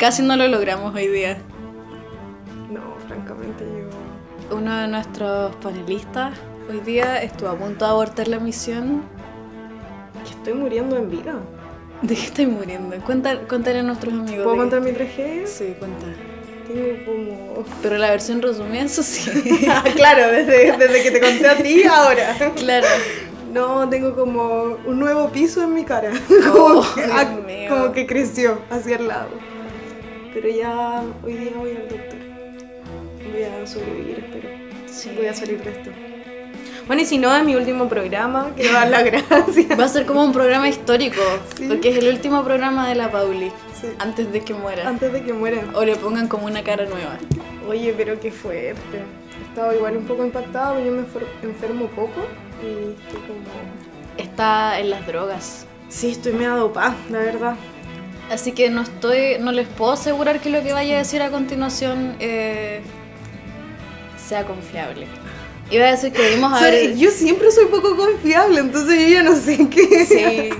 Casi no lo logramos hoy día. No, francamente yo... Uno de nuestros panelistas hoy día estuvo a punto de abortar la misión. Que estoy muriendo en vida. ¿De qué estoy muriendo? Cuéntale, cuéntale a nuestros amigos. ¿Puedo contar mi tragedia? Sí, cuenta. Tengo como... Pero la versión resumida, eso sí. Claro, desde, desde que te conté a ti ahora. claro. No, tengo como un nuevo piso en mi cara. Oh, que, como que creció hacia el lado. Pero ya hoy día voy al doctor. Voy a sobrevivir, espero. Sí. Voy a salir de esto. Bueno, y si no, es mi último programa, quiero dar las gracias. Va a ser como un programa histórico, Sí. porque es el último programa de la Pauli, Sí. antes de que muera. Antes de que muera. O le pongan como una cara nueva. Oye, pero qué fuerte. He estado igual un poco impactada, yo me enfer- enfermo poco y estoy como... Está en las drogas. Sí, estoy medio dopada, la verdad. Así que no estoy, no les puedo asegurar que lo que vaya a decir a continuación eh, sea confiable. Iba a decir que debimos O sea, haber... yo siempre soy poco confiable, entonces yo ya no sé qué. Sí,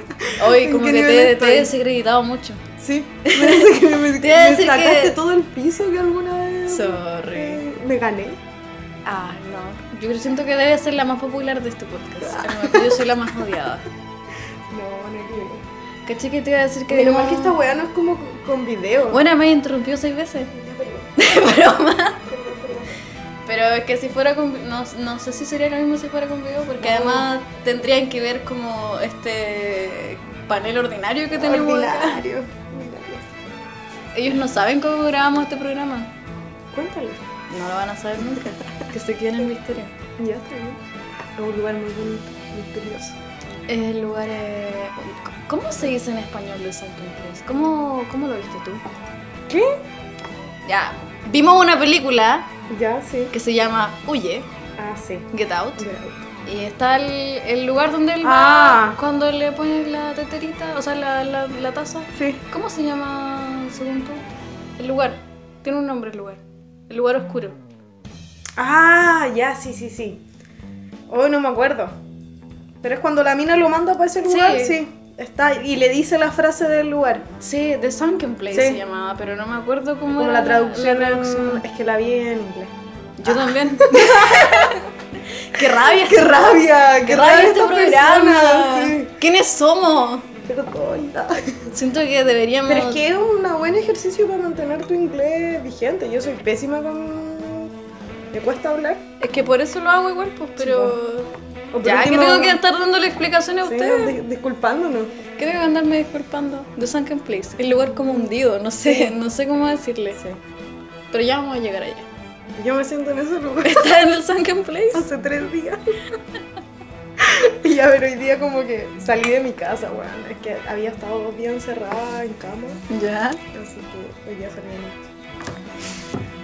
hoy ¿En como que te, te he desacreditado mucho. Sí, me que me, me sacaste que- todo el piso que alguna vez Sorry. me gané. Ah, no. Yo siento que debe ser la más popular de este podcast. A lo mejor yo soy la más odiada. ¿Caché que te iba a decir que debimos- mal que esta weá no es como con video. Bueno, me interrumpió seis veces. Ya, Broma. Pero es que si fuera con... No, no sé si sería lo mismo si fuera con video, porque No. además tendrían que ver como este panel ordinario que tenemos. Ordinario. Ellos no saben cómo grabamos este programa. Cuéntale. No lo van a saber nunca. Que se queden en el misterio. Ya está bien. Es un lugar muy bonito, misterioso. El lugar es... ¿Cómo se dice en español de Place? ¿Cómo, ¿Cómo lo viste tú? ¿Qué? Ya. Vimos una película Ya, sí. que se llama Huye, Ah, sí. Get Out. Y está el, el lugar donde él Ah. va cuando le pones la teterita, o sea, la, la, la taza. Sí. ¿Cómo se llama, según tú? El lugar. Tiene un nombre el lugar. El lugar oscuro. Ah, ya, sí, sí, sí. Hoy no me acuerdo. Pero es cuando la mina lo manda para ese lugar, Sí. sí. Está, y le dice la frase del lugar. Sí, The Sunken Place Sí. se llamaba, pero no me acuerdo cómo Como era la traducción, la traducción. Es que la vi en inglés. Yo también. ¡Qué rabia! ¡Qué rabia! ¡Qué rabia este programa! Sí. ¿Quiénes somos? Perdón. Siento que deberíamos... Pero es que es un buen ejercicio para mantener tu inglés vigente. Yo soy pésima con... Me cuesta hablar. Es que por eso lo hago igual, pues, pero... O por Ya que tengo que estar dándole explicaciones a Sí, ustedes. di- disculpándonos. Que tengo que andarme disculpando. The Sunken Place. El lugar como hundido, no sé, no sé cómo decirle. Pero ya vamos a llegar allá. Yo me siento en ese lugar ¿Estás en el Sunken Place? hace tres días. y ya, pero hoy día como que salí de mi casa, weón. Es que había estado dos días encerrada en cama. Ya. Así que hoy día salí de mi casa.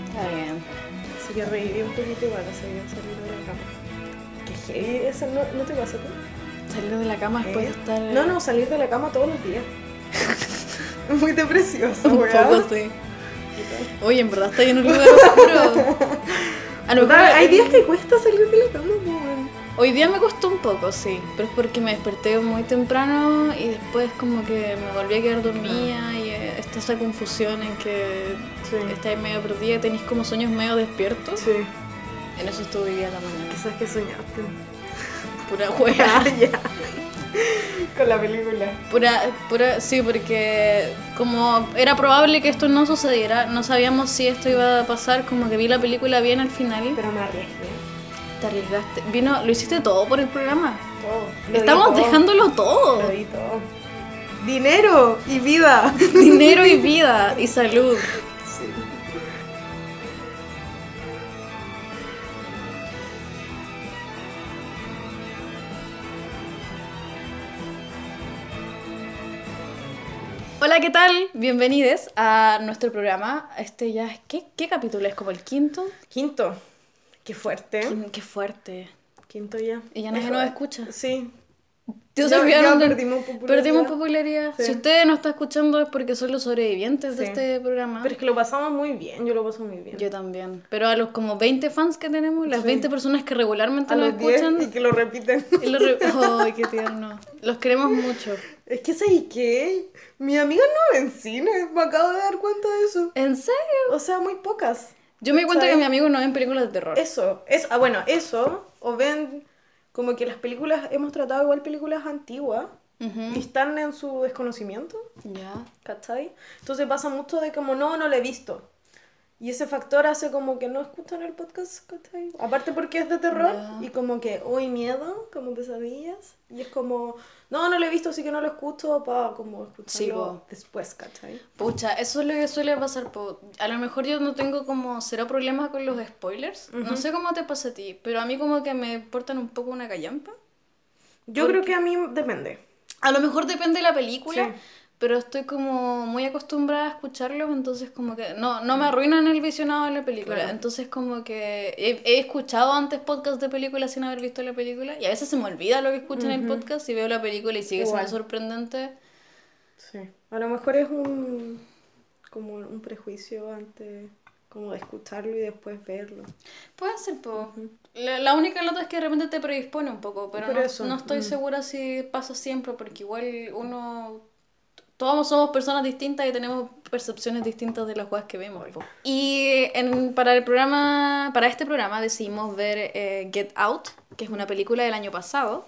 Está bien. Así que reviví un poquito igual, así que salí de la cama. Heavy, eso no, ¿no te pasa a ti? Salir de la cama después de estar... No, no, salir de la cama todos los días. Muy depresioso, Un poco, sí. Oye, en verdad está en un lugar oscuro. A lo mejor- Hay días que cuesta salir de la cama. Hoy día me costó un poco, sí, pero es porque me desperté muy temprano y después como que me volví a quedar dormida y eh, está esa confusión en que Sí. estáis medio perdida y tenéis como sueños medio despiertos. Sí. En eso estuve hoy día la mañana. Quizás que soñaste. Pura. Ah, ya. Con la película. Pura, pura, sí, porque como era probable que esto no sucediera, no sabíamos si esto iba a pasar, como que vi la película bien al final. Pero me arriesgué. Te arriesgaste. Vino, lo hiciste todo por el programa. Todo. Lo Estamos todo. dejándolo todo. Lo di todo. Dinero y vida. Dinero y vida y salud. Hola, ¿qué tal? Bienvenidos a nuestro programa. Este ya es. ¿Qué, qué capítulo es? ¿Como el quinto? Quinto. Qué fuerte. Qué, qué fuerte. Quinto ya. Y ya nadie Eso- nos escucha. Sí. Perdimos popularidad. Perdimos popularidad. Sí. Si usted no está escuchando es porque son los sobrevivientes de este programa. Pero es que lo pasamos muy bien, yo lo paso muy bien. Yo también. Pero a los como 20 fans que tenemos, las Sí. 20 personas que regularmente a nos los 10 escuchan, y que lo repiten. y los re- ¡Ay, qué tierno! Los queremos mucho. es que ¿sabes qué? Mis amigas no ven cine, me acabo de dar cuenta de eso. ¿En serio? O sea, muy pocas. Yo me di cuenta ¿Sabes? que mis amigos no ven películas de terror. Eso, es, ah, bueno, eso, o ven como que las películas, hemos tratado igual películas antiguas y están en su desconocimiento, Ya. ¿cachai? Entonces pasa mucho de como, no, no lo he visto. Y ese factor hace como que no escuchan el podcast, ¿cachai? Aparte porque es de terror y como que, uy, miedo, como pesadillas. Y es como, no, no lo he visto, así que no lo escucho para como escucharlo po. después, ¿cachai? Pucha, eso es lo que suele pasar. po. A lo mejor yo no tengo como cero problema con los spoilers. No sé cómo te pasa a ti, pero a mí como que me portan un poco una callampa. Yo creo que a mí depende. A lo mejor depende de la película, Sí. Pero estoy como muy acostumbrada a escucharlos, entonces como que no, no me arruinan el visionado de la película. Claro. Entonces como que he, he escuchado antes podcasts de películas sin haber visto la película y a veces se me olvida lo que escucho en el podcast y veo la película y sigue Igual. siendo sorprendente. Sí. A lo mejor es un como un prejuicio antes como de escucharlo y después verlo. Puede ser, po. la, la única nota es que de repente te predispone un poco, pero Por no, eso, no estoy mm. segura si pasa siempre, porque igual uno... Todos somos personas distintas y tenemos percepciones distintas de las cosas que vemos. Y en- para el programa, para este programa decidimos ver eh, Get Out, que es una película del año pasado,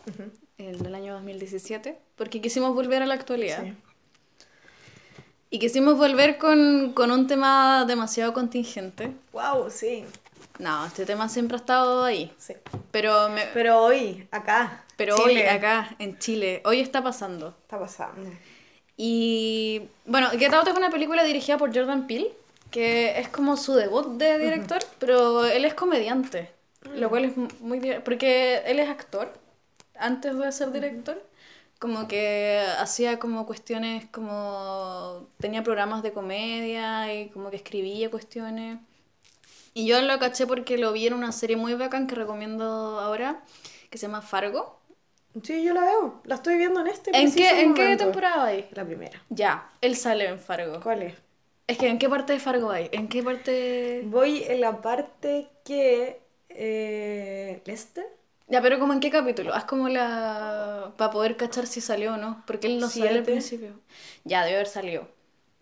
el del año 2017, porque quisimos volver a la actualidad. Sí. Y quisimos volver con, con un tema demasiado contingente. Wow, sí. No, este tema siempre ha estado ahí. sí. Pero, me- Pero hoy, acá. pero hoy, acá, en Chile, hoy está pasando. Está pasando. Y bueno, Get Out es una película dirigida por Jordan Peele, que es como su debut de director, pero él es comediante, lo cual es mu- muy... porque él es actor, antes de ser director, como que hacía como cuestiones como... tenía programas de comedia y como que escribía cuestiones. Y yo lo caché porque lo vi en una serie muy bacán que recomiendo ahora, que se llama Fargo. Sí, yo la veo. La estoy viendo en este ¿En qué, ¿en qué temporada hay? La primera. Ya, él sale en Fargo. ¿Cuál es? Es que ¿en qué parte de Fargo hay? ¿En qué parte...? Voy en la parte que... Eh, ¿Lester? Ya, pero como en qué capítulo? Haz como la... para poder cachar si salió o no, porque él no sale al Siete. principio. Ya, debe haber salido.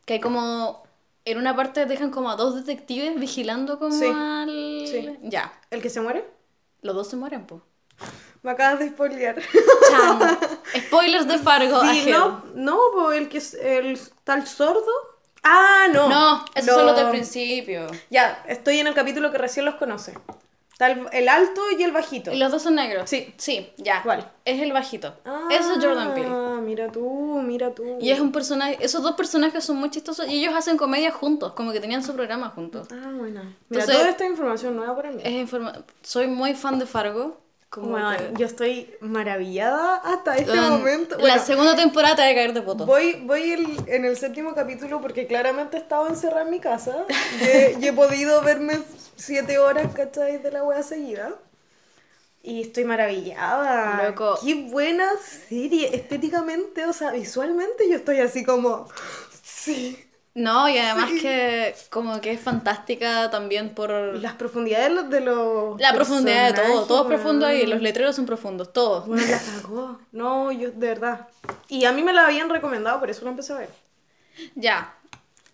Que hay como... En una parte dejan como a dos detectives vigilando como Sí, al... sí. Ya, ¿El que se muere? los dos se mueren, po. Me acabas de spoilear. Chan. Spoilers de Fargo. Sí, no, no, el que es el tal sordo. Ah, no. No, esos son los del principio. Ya, estoy en el capítulo que recién los conoce. Está el, el alto y el bajito. ¿Y los dos son negros? Sí. Sí, ya. ¿Cuál? Es el bajito. Eso es Jordan Peele. Ah, mira tú, mira tú. Y es un personaje, esos dos personajes son muy chistosos y ellos hacen comedia juntos, como que tenían su programa juntos. Ah, bueno. Mira, Entonces- toda esta información nueva para mí. Es informa- Soy muy fan de Fargo. Como Bueno, que- yo estoy maravillada hasta este momento. La segunda temporada te va a caer de poto. Voy, voy el- en el séptimo capítulo porque claramente he estado encerrada en mi casa y he, y he podido verme siete horas, ¿cachai? De la wea seguida. Y estoy maravillada. Loco. Qué buena serie. Estéticamente, o sea, visualmente yo estoy así como... Sí. No, y además que como que es fantástica también por Las profundidades de los... De los la profundidad de todo. Todo es profundo ahí, los letreros son profundos, todos. Bueno, la cagó. No, yo, de verdad. Y a mí me la habían recomendado, por eso la empecé a ver. Ya.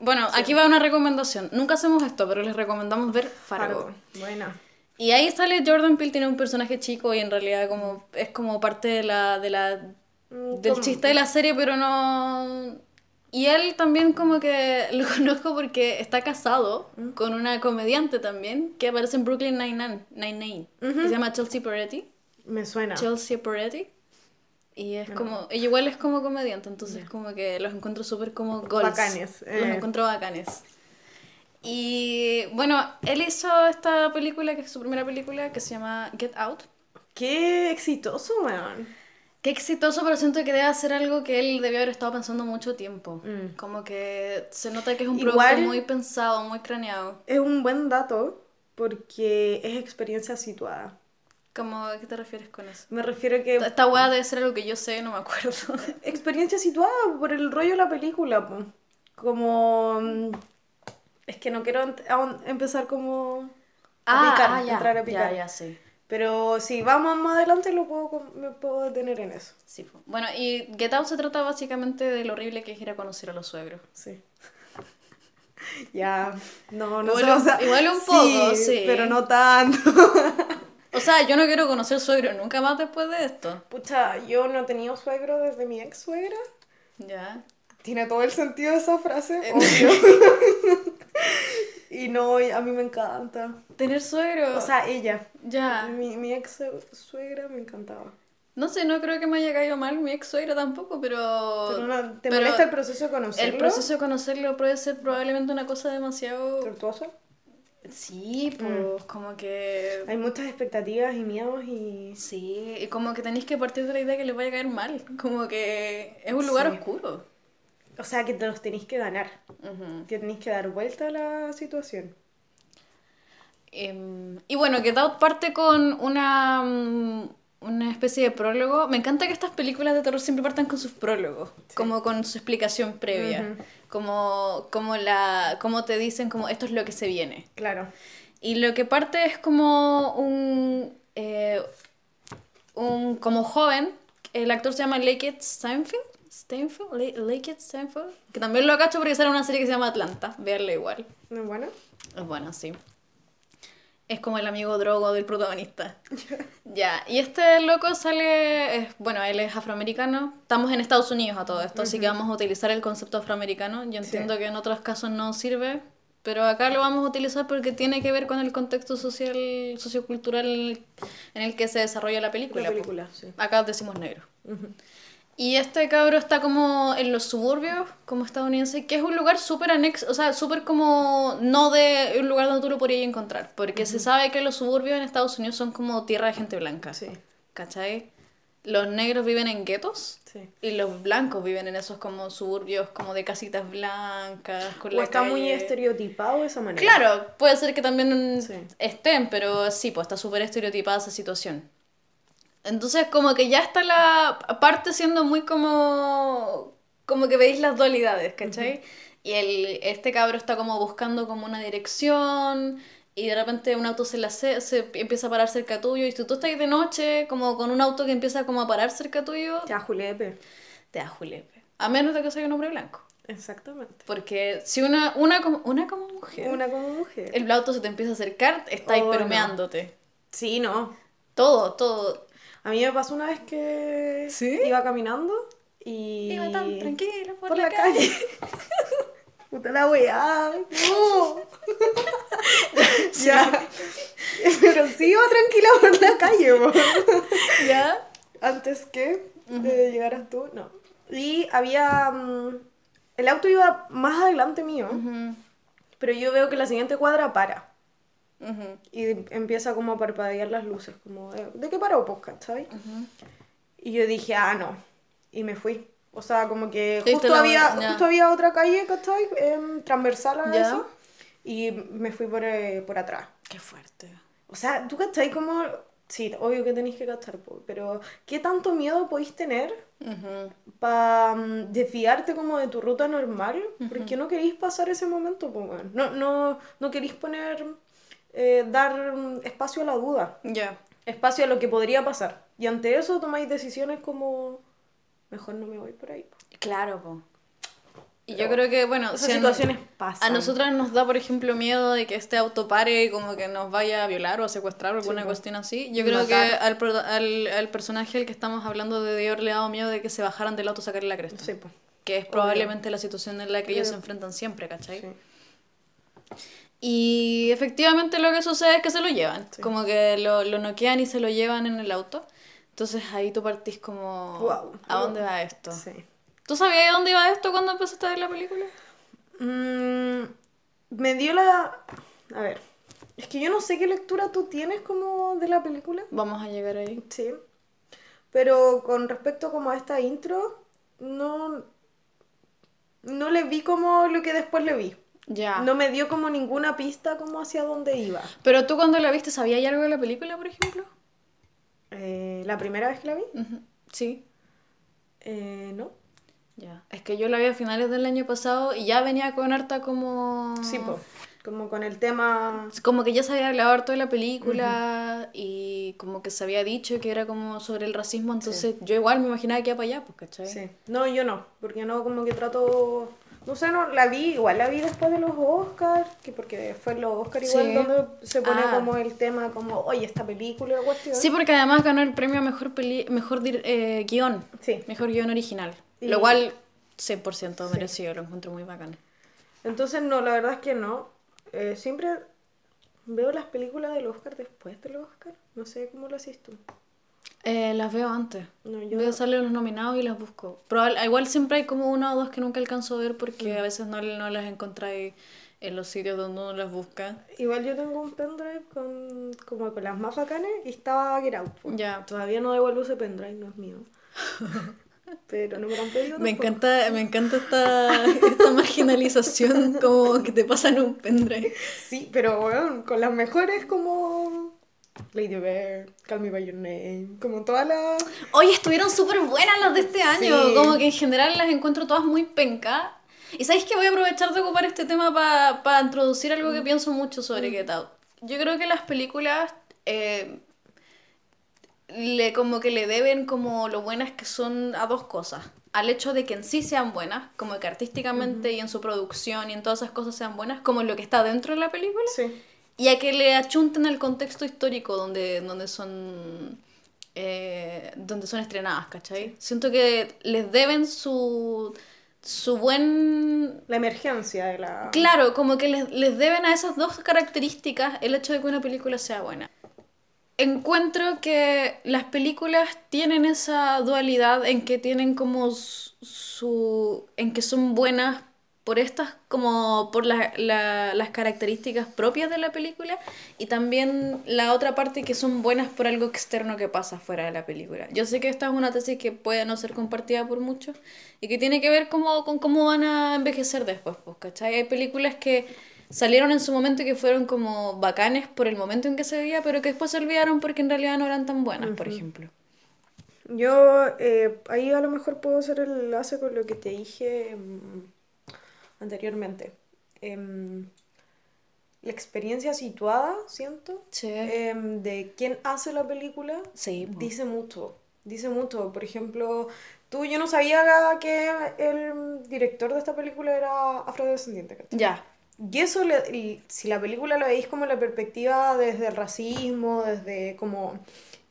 Bueno, aquí va una recomendación. Nunca hacemos esto, pero les recomendamos ver Fargo. Fargo. Buena. Y ahí sale Jordan Peele, tiene un personaje chico y en realidad como es como parte de la, de la Mm, del chiste de la serie, pero no... Y él también como que lo conozco porque está casado Mm. con una comediante también que aparece en Brooklyn Nine-Nine, Nine-Nine, que se llama Chelsea Peretti. Me suena. Chelsea Peretti. Y es como, ella igual es como comediante, entonces como que los encuentro súper como goals. Bacanes, Los eh. encuentro bacanes. Y bueno, él hizo esta película, que es su primera película, que se llama Get Out. Qué exitoso, weón. Qué exitoso, pero siento que debe ser algo que él debió haber estado pensando mucho tiempo. Mm. Como que se nota que es un Igual- producto muy pensado, muy craneado. Es un buen dato porque es experiencia situada. ¿Cómo, ¿A qué te refieres con eso? Me refiero que Esta weá debe ser algo que yo sé, no me acuerdo. experiencia situada por el rollo de la película, po. Como mm, es que no quiero empezar como a picar, ya, entrar a picar. ya, ya, sí. Pero si vamos más adelante lo puedo me puedo detener en eso. Sí. Bueno, y Get Out se trata básicamente de lo horrible que es ir a conocer a los suegros. Sí. ya, no, no Igual sé, un- o sea, igual un poco, sí. pero no tanto. O sea, yo no quiero conocer suegros nunca más después de esto. Pucha, yo no he tenido suegro desde mi ex suegra. Ya. Tiene todo el sentido esa frase, obvio. y no, a mí me encanta. Tener suegro. O sea, ella. ya. Mi, mi ex suegra me encantaba. No sé, no creo que me haya caído mal mi ex suegra tampoco, pero. Pero no, ¿Te pero molesta el proceso de conocerlo? El proceso de conocerlo puede ser probablemente una cosa demasiado. ¿Tortuoso? Sí, pues, como que. Hay muchas expectativas y miedos y... Sí, y como que tenéis que partir de la idea que les vaya a caer mal. Como que es un lugar Sí. oscuro. O sea, que te los tenéis que ganar. Ujú. Que tenéis que dar vuelta a la situación. Em, y bueno, Get Out parte con una, mm, una especie de prólogo. Me encanta que estas películas de terror siempre partan con sus prólogos, como con su explicación previa, como, como, la, como te dicen como esto es lo que se viene. Claro. Y lo que parte es como un, eh, un como joven, el actor se llama Lakeith Steinfeld, Steinfeld, La- Lakeith Steinfeld, que también lo cacho porque sale una serie que se llama Atlanta, veanla igual. ¿No es bueno? Es bueno, sí. Es como el amigo drogo del protagonista. ya, y este loco sale, es- bueno, él es afroamericano. Estamos en Estados Unidos a todo esto, así que vamos a utilizar el concepto afroamericano. Yo entiendo que en otros casos no sirve, pero acá lo vamos a utilizar porque tiene que ver con el contexto social, sociocultural en el que se desarrolla la película. La película, sí. Acá decimos negro. Y este cabro está como en los suburbios, como estadounidense, que es un lugar súper anexo, o sea, súper como no de un lugar donde tú lo podrías encontrar, porque se sabe que los suburbios en Estados Unidos son como tierra de gente blanca, Sí, ¿cachai? Los negros viven en guetos sí. y los blancos viven en esos como suburbios como de casitas blancas, con O la está muy estereotipado de esa manera. Claro, puede ser que también Sí. estén, pero sí, pues está súper estereotipada esa situación. Entonces, como que ya está la parte siendo muy como. como que veis las dualidades, ¿cachai? Y el, este cabro está como buscando como una dirección. Y de repente un auto se, la se, se empieza a parar cerca tuyo. Y si tú estás de noche, como con un auto que empieza como a parar cerca tuyo, Ya, Julepe. te da julepe. A menos de que sea un hombre blanco. Exactamente. Porque si una, una, como, una como mujer. Una como mujer. El auto se te empieza a acercar, está ahí Oh, no. permeándote. Sí, no. Todo, todo. A mí me pasó una vez que ¿Sí? iba caminando y... Iba tan tranquila por, por la, la calle. calle. Puta la weá. No. Ya. Pero sí iba tranquila por la calle, po. ¿Ya? Antes que eh, llegaras tú, no. Y había... mm, el auto iba más adelante mío, pero yo veo que la siguiente cuadra para. Ujú, Y empieza como a parpadear las luces, como, de, ¿de qué paró, pues, cachai? ujú. Y yo dije, ah, no. Y me fui. O sea, como que justo la había, ya. justo había otra calle, ¿cachai? Em, transversal a Ya. eso. Y me fui por, eh, por atrás. Qué fuerte. O sea, ¿tú cachai como...? Sí, obvio que tenéis que po, pero ¿qué tanto miedo podéis tener Ujú. para desviarte como de tu ruta normal? Porque no queréis pasar ese momento, weón. No, no, no queréis poner... eh, dar mm, espacio a la duda Ya. espacio a lo que podría pasar. Y ante eso tomáis decisiones como, mejor no me voy por ahí. Claro, po. Y Pero yo creo que, bueno, Esas si a- situaciones pasan. A nosotras nos da, por ejemplo, miedo de que este auto pare y como que nos vaya a violar o a secuestrar o alguna po. cuestión así. Yo creo que Matar. al, pro- al, al personaje al que estamos hablando de Dior le ha dado miedo de que se bajaran del auto a sacarle la cresta. Sí, pues. Que es probablemente la situación en la que ellos se Creo- enfrentan siempre, ¿cachai? Sí. Y efectivamente lo que sucede es que se lo llevan. Sí. Como que lo, lo noquean y se lo llevan en el auto. Entonces ahí tú partís como... Guau. ¿A dónde va esto? Sí. ¿Tú sabías a dónde iba esto cuando empezaste a ver la película? Mm, me dio la... A ver. Es que yo no sé qué lectura tú tienes como de la película. Vamos a llegar ahí. Sí. Pero con respecto como a esta intro, no... No le vi como lo que después le vi. Ya. No me dio como ninguna pista como hacia dónde iba. Pero tú cuando la viste, ¿sabías algo de la película, por ejemplo? Eh, ¿La primera vez que la vi? Sí. Eh, no. Ya. Es que yo la vi a finales del año pasado y ya venía con harta como... Sí, pues. Como con el tema. Como que ya se había hablado harto de la película y como que se había dicho que era como sobre el racismo, entonces yo igual me imaginaba que iba para allá, pues, ¿cachai? Sí. No, yo no. Porque no, como que trato. No sé, no, la vi, igual la vi después de los Oscars, que porque fue los Oscars igual Sí. donde se pone Ah. como el tema como, oye, esta película, la cuestión. Sí, porque además ganó el premio a mejor, peli mejor eh, guion, Sí. mejor guion original, Y- lo cual 100% merecido, lo encuentro muy bacán. Entonces, no, la verdad es que no. Eh, siempre veo las películas del Oscar después del Oscar. No sé cómo lo haces tú. Eh, las veo antes. No, yo- Veo salen los nominados y las busco. Probable, igual siempre hay como una o dos que nunca alcanzo a ver porque Mm. a veces no, no las encontráis en los sitios donde uno las busca. Igual yo tengo un pendrive con, como con las más bacanas y estaba Get Out. Ya. Todavía no devuelvo ese pendrive, no es mío. Pero no me lo han pedido Me tampoco. encanta, me encanta esta, esta marginalización como que te pasan un pendrive. Sí, pero bueno, con las mejores como Lady Bird, Call Me By Your Name, como todas las... Oye, estuvieron súper buenas las de este año. Sí. Como que en general las encuentro todas muy penca. Y sabéis que voy a aprovechar de ocupar este tema para introducir algo que pienso mucho sobre Get Out. Yo creo que las películas eh, le como que le deben como lo buenas que son a dos cosas. Al hecho de que en sí sean buenas, como que artísticamente y en su producción y en todas esas cosas sean buenas, como en lo que está dentro de la película. Sí. Y a que le achunten el contexto histórico donde, donde son eh, donde son estrenadas, ¿cachai? Siento que les deben su, su buen... La emergencia de la... Claro, como que les, les deben a esas dos características el hecho de que una película sea buena. Encuentro que las películas tienen esa dualidad en que tienen como su... su- en que son buenas por estas, como por la- la- las características propias de la película y también la otra parte que son buenas por algo externo que pasa fuera de la película. Yo sé que esta es una tesis que puede no ser compartida por muchos y que tiene que ver como, con cómo van a envejecer después, pues, ¿cachai? Hay películas que salieron en su momento y que fueron como bacanes por el momento en que se veía, pero que después se olvidaron porque en realidad no eran tan buenas, por ejemplo. Yo eh, ahí a lo mejor puedo hacer el enlace con lo que te dije mm, anteriormente. Em, la experiencia situada, siento, Sí. em, de quién hace la película, Sí, po. dice mucho. Dice mucho. Por ejemplo, tú, yo no sabía que el director de esta película era afrodescendiente. ¿cachai? Ya. Y eso, le- si la película lo veis como la perspectiva desde el racismo, desde como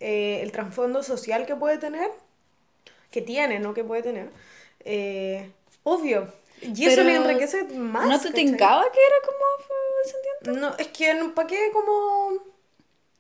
eh, el trasfondo social que puede tener, que tiene, no que puede tener, eh, obvio. Y eso le enriquece más. ¿No te tincaba que era como afrodescendiente? No, es que ¿para qué como...?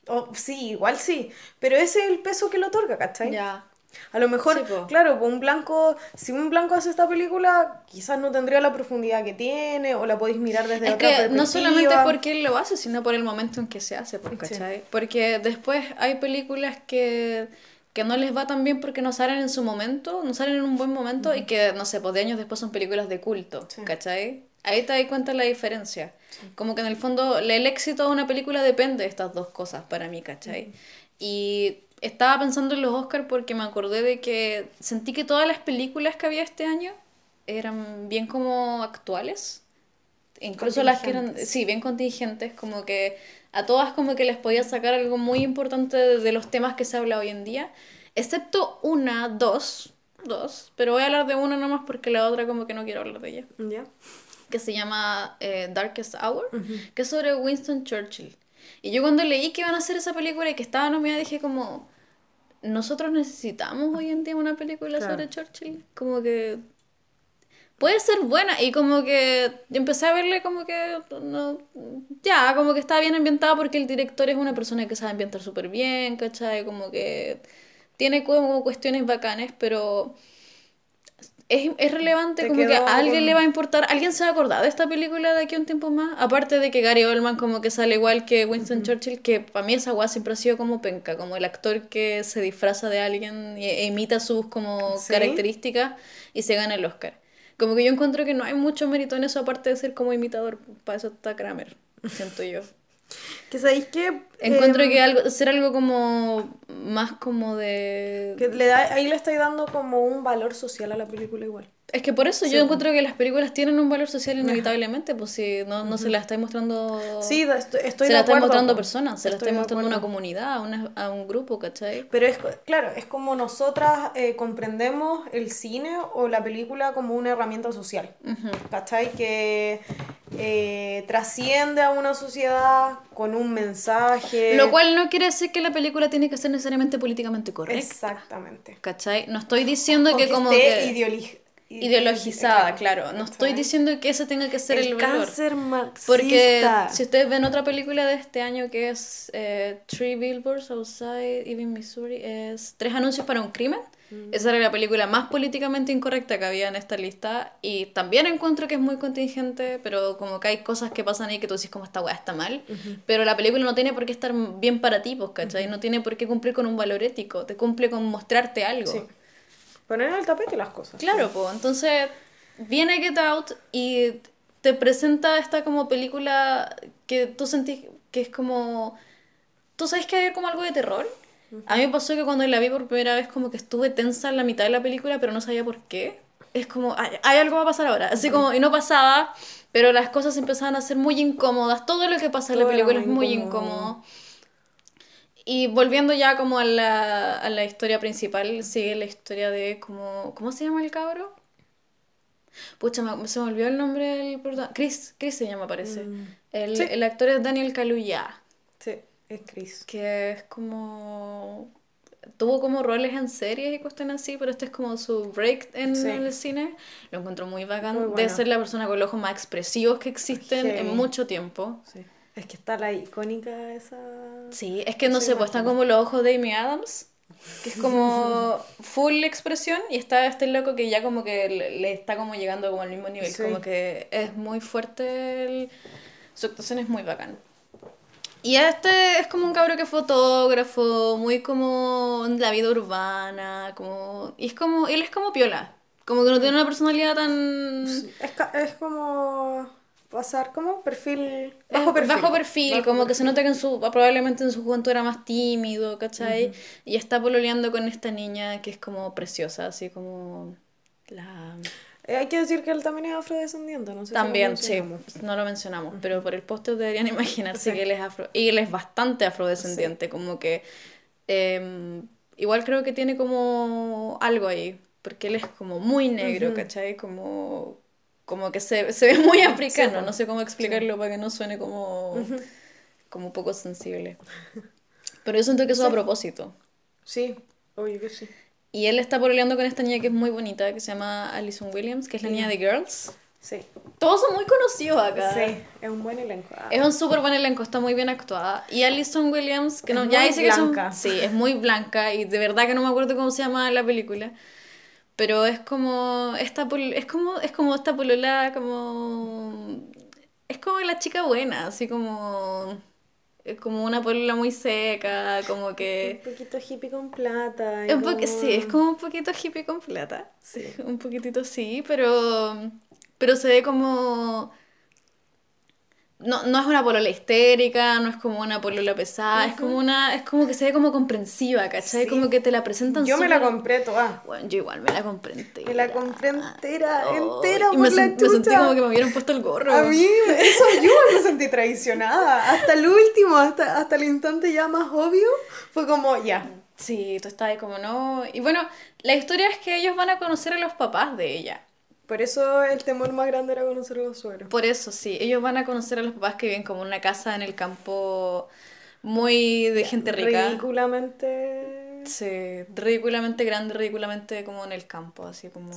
oh, sí, igual sí, pero ese es el peso que le otorga, ¿cachai? Ya. A lo mejor, Sí, po. claro, pues un blanco, si un blanco hace esta película, quizás no tendría la profundidad que tiene, o la podéis mirar desde Es otra que no solamente porque él lo hace, sino por el momento en que se hace, pues, ¿cachai? Porque después hay películas que, que no les va tan bien porque no salen en su momento, no salen en un buen momento y que, no sé, pues de años después son películas de culto, Sí. ¿cachai? Ahí te das cuenta la diferencia. Como que en el fondo el éxito de una película depende de estas dos cosas para mí, ¿cachai? Y estaba pensando en los Oscars porque me acordé de que sentí que todas las películas que había este año eran bien como actuales. Incluso las que eran, sí, bien contingentes, como que a todas como que les podía sacar algo muy importante de, de los temas que se habla hoy en día, excepto una, dos, dos, pero voy a hablar de una nomás porque la otra como que no quiero hablar de ella, Ya. que se llama eh, Darkest Hour, que es sobre Winston Churchill. Y yo cuando leí que iban a hacer esa película y que estaba nominada dije como, nosotros necesitamos hoy en día una película Claro. sobre Churchill, como que puede ser buena y como que empecé a verle como que no, ya, como que estaba bien ambientada porque el director es una persona que sabe ambientar súper bien, ¿cachai? Como que tiene como cuestiones bacanes, pero es, es relevante Te como que a alguien le va a importar, alguien se va a acordar de esta película de aquí a un tiempo más, aparte de que Gary Oldman como que sale igual que Winston Churchill, que para mí esa weá siempre ha sido como penca, como el actor que se disfraza de alguien y- e imita sus como ¿Sí? características y se gana el Oscar. Como que yo encuentro que no hay mucho mérito en eso aparte de ser como imitador, para eso está Kramer, siento yo. Que sabéis que... Encuentro em, que algo, ser algo como más como de... Que le da, ahí le estáis dando como un valor social a la película igual. Es que por eso yo encuentro que las películas tienen un valor social inevitablemente, pues si no, no se las estáis mostrando... Sí, estoy, estoy se de la estáis mostrando a po. personas, se la Estoy estáis mostrando a una comunidad, a, una- a un grupo, ¿cachai? Pero es, claro, es como nosotras eh, comprendemos el cine o la película como una herramienta social. ¿Cachai? Que eh, trasciende a una sociedad con un mensaje. Lo cual no quiere decir que la película tiene que ser necesariamente políticamente correcta, Exactamente. ¿cachai? No estoy diciendo O que, que como que... ideologizada, claro. No estoy diciendo que ese tenga que ser el, el, valor. cáncer marxista. Porque si ustedes ven otra película de este año que es eh, Three Billboards Outside Ebbing, Missouri, es Tres anuncios para un crimen. Mm. Esa era la película más políticamente incorrecta que había en esta lista. Y también encuentro que es muy contingente, pero como que hay cosas que pasan ahí que tú dices como esta weá está mal. Pero la película no tiene por qué estar bien para ti, pues, ¿cachai? No tiene por qué cumplir con un valor ético. Te cumple con mostrarte algo. Sí. Poner en el tapete las cosas. Claro, pues entonces viene Get Out y te presenta esta como película que tú sentís que es como... ¿Tú sabes que hay como algo de terror? A mí me pasó que cuando la vi por primera vez como que estuve tensa en la mitad de la película pero no sabía por qué. Es como, hay, hay algo va a pasar ahora. Así como, y no pasaba, pero las cosas empezaban a ser muy incómodas. Todo lo que pasa en la película es muy muy incómodo. incómodo. Y volviendo ya como a la, a la historia principal, sigue la historia de como... ¿Cómo se llama el cabro? Pucha, me- se me olvidó el nombre del protagonista. Chris, Chris se llama, parece. El, Sí. el actor es Daniel Kaluuya, Sí, es Chris. que es como... Tuvo como roles en series y cuestiones así, pero este es como su break en Sí. el cine. Lo encuentro muy bacán. Muy Debe bueno. ser la persona con los ojos más expresivos que existen en mucho tiempo. Sí. Es que está la icónica esa. Sí, es que no sé, pues están como los ojos de Amy Adams, que es como full expresión, y está este loco que ya como que le, está como llegando como al mismo nivel, Sí. como que es muy fuerte, el- su actuación es muy bacán. Y este es como un cabro que es fotógrafo, muy como la vida urbana, como... Y es como, él es como piola, como que no tiene una personalidad tan... Es como pasar como perfil. Bajo perfil. bajo perfil, Bajo como que se nota que en su, probablemente en su juventud era más tímido, ¿cachai? Y está pololeando con esta niña que es como preciosa, así como la... Eh, hay que decir que él también es afrodescendiente, no sé si lo También, sí, no lo mencionamos, pero por el póster deberían imaginarse que él es afro... Y él es bastante afrodescendiente, como que... em, igual creo que tiene como algo ahí, porque él es como muy negro, ¿cachai? Como... Como que se, se ve muy africano, po. no sé cómo explicarlo para que no suene como, como poco sensible. Pero yo siento que eso es a propósito. Sí, obvio que sí. Y él está pololeando con esta niña que es muy bonita, que se llama Alison Williams, que es la niña de Girls. Sí. Todos son muy conocidos acá. Sí, es un buen elenco. Ah, Es un súper buen elenco, está muy bien actuada. Y Alison Williams, que no, Es ya dice que son- blanca. Sí, es muy blanca y de verdad que no me acuerdo cómo se llama la película. Pero es como esta pol- es como es como esta polola como es como la chica buena, así como es como una polola muy seca, como que Un poquito hippie con plata. y es un po- como- sí, es como un poquito hippie con plata. Un poquitito sí, pero pero se ve como no, no es una polola histérica, no es como una polola pesada, es como una es como que se ve como comprensiva, ¿cachai? Sí. Como que te la presentan Yo me la compré toda. Bueno, yo igual me la compré entera. Me la compré entera, Ay, entera y por me, la sen- me sentí chucha. como que me hubieran puesto el gorro. A mí, eso yo me sentí traicionada. Hasta el último, hasta, hasta el instante ya más obvio, fue como, ya. Sí, tú estabas ahí como no. Y bueno, la historia es que ellos van a conocer a los papás de ella. Por eso el temor más grande era conocer a los suegros. Por eso, sí, ellos van a conocer a los papás que viven como en una casa en el campo muy de gente rica. Ridículamente. Sí, ridículamente grande, ridículamente como en el campo, así como...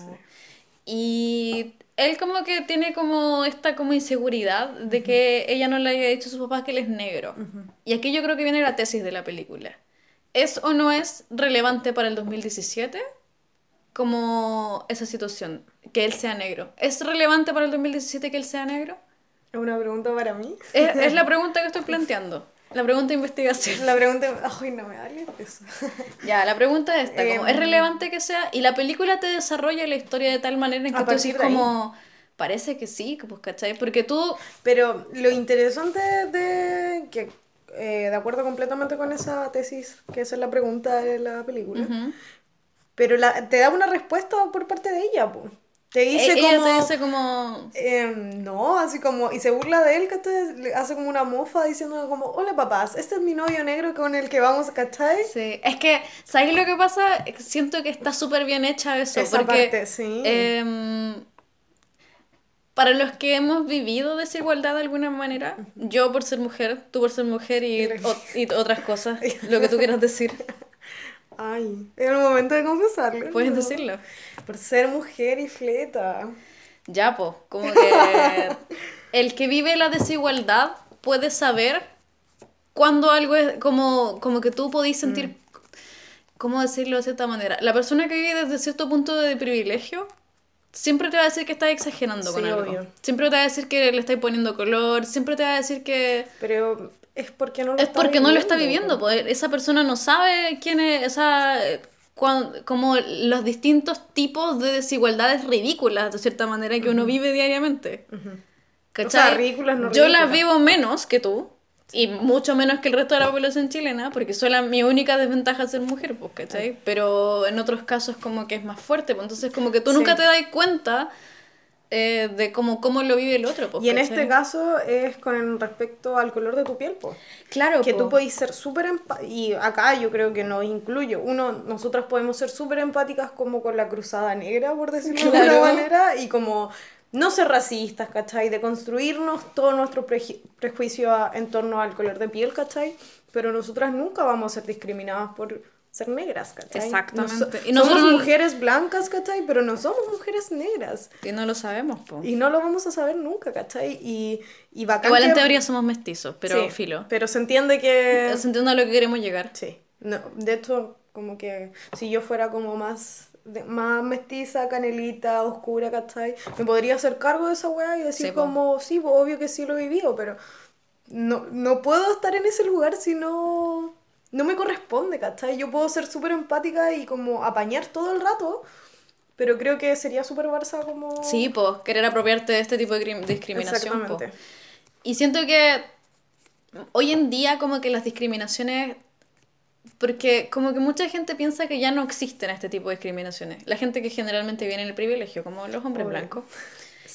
Y él como que tiene como esta como inseguridad de que ella no le haya dicho a sus papás que él es negro. Y aquí yo creo que viene la tesis de la película. ¿Es o no es relevante para el 2017 como esa situación, que él sea negro? ¿Es relevante para el 2017 que él sea negro? ¿Es una pregunta para mí? Es, es la pregunta que estoy planteando, la pregunta de investigación. La pregunta, ay, no me hables eso. Ya, la pregunta es esta, como, ¿es Em. relevante que sea? Y la película te desarrolla la historia de tal manera en que tú decís como, parece que sí, pues, ¿cachai? Porque tú, Pero lo interesante de que eh, de acuerdo completamente con esa tesis, que esa es la pregunta de la película. Pero la, te da una respuesta por parte de ella, po. Te dice E- ella como... te dice como... Em, no, así como, y se burla de él. Le hace como una mofa diciendo como, hola papás, este es mi novio negro con el que vamos, ¿cachai? Sí, es que, ¿sabes lo que pasa? Siento que está súper bien hecha eso. Esa porque, parte, sí. em, para los que hemos vivido desigualdad de alguna manera, yo por ser mujer, tú por ser mujer y, y otras cosas, lo que tú quieras decir, Ay, es el momento de confesarlo. puedes ¿no? decirlo. Por ser mujer y fleta. Ya, pues, como que el que vive la desigualdad puede saber cuando algo es como, como que tú podís sentir, Mm. ¿cómo decirlo de cierta manera? La persona que vive desde cierto punto de privilegio siempre te va a decir que estás exagerando con algo. obvio. Siempre te va a decir que le estás poniendo color, siempre te va a decir que Pero es porque no lo es está porque no lo está viviendo, viviendo. pues, esa persona no sabe quién es, esa, cuan- como los distintos tipos de desigualdades ridículas, de cierta manera, que uno vive diariamente. ¿Cachai? O sea, ridículas, no Yo las vivo menos que tú. Y mucho menos que el resto de la población chilena, porque soy la, mi única desventaja es ser mujer, pues, ¿cachai? Pero en otros casos como que es más fuerte, pues, entonces como que tú nunca te das cuenta eh, de cómo, cómo lo vive el otro, pues, Y en ¿cachai? este caso es con respecto al color de tu piel, po. claro, Que po. tú podés ser súper y acá yo creo que nos incluyo, uno, nosotras podemos ser súper empáticas como con la cruzada negra, por decirlo de alguna manera, y como no ser racistas, ¿cachai? De construirnos todo nuestro preju- prejuicio a- en torno al color de piel, ¿cachai? Pero nosotras nunca vamos a ser discriminadas por ser negras, ¿cachai? Exactamente. No so- Y nosotros somos no- mujeres blancas, ¿cachai? Pero no somos mujeres negras. Y no lo sabemos, po. Y no lo vamos a saber nunca, ¿cachai? Y, y bacán Igual en teoría somos mestizos, pero Sí, filo. Pero se entiende que... Se entiende a lo que queremos llegar. Sí. No, de hecho, como que si yo fuera como más, de- más mestiza, canelita, oscura, ¿cachai? Me podría hacer cargo de esa weá y decir Sí, como, sí, obvio que sí lo he vivido, pero no, no puedo estar en ese lugar si no... No me corresponde, ¿cachai? Yo puedo ser súper empática y como apañar todo el rato, pero creo que sería súper Barça como... Sí, pues, querer apropiarte de este tipo de crim- discriminación. po. Exactamente. Y siento que hoy en día como que las discriminaciones... Porque como que mucha gente piensa que ya no existen este tipo de discriminaciones. La gente que generalmente viene en el privilegio, como los hombres blancos,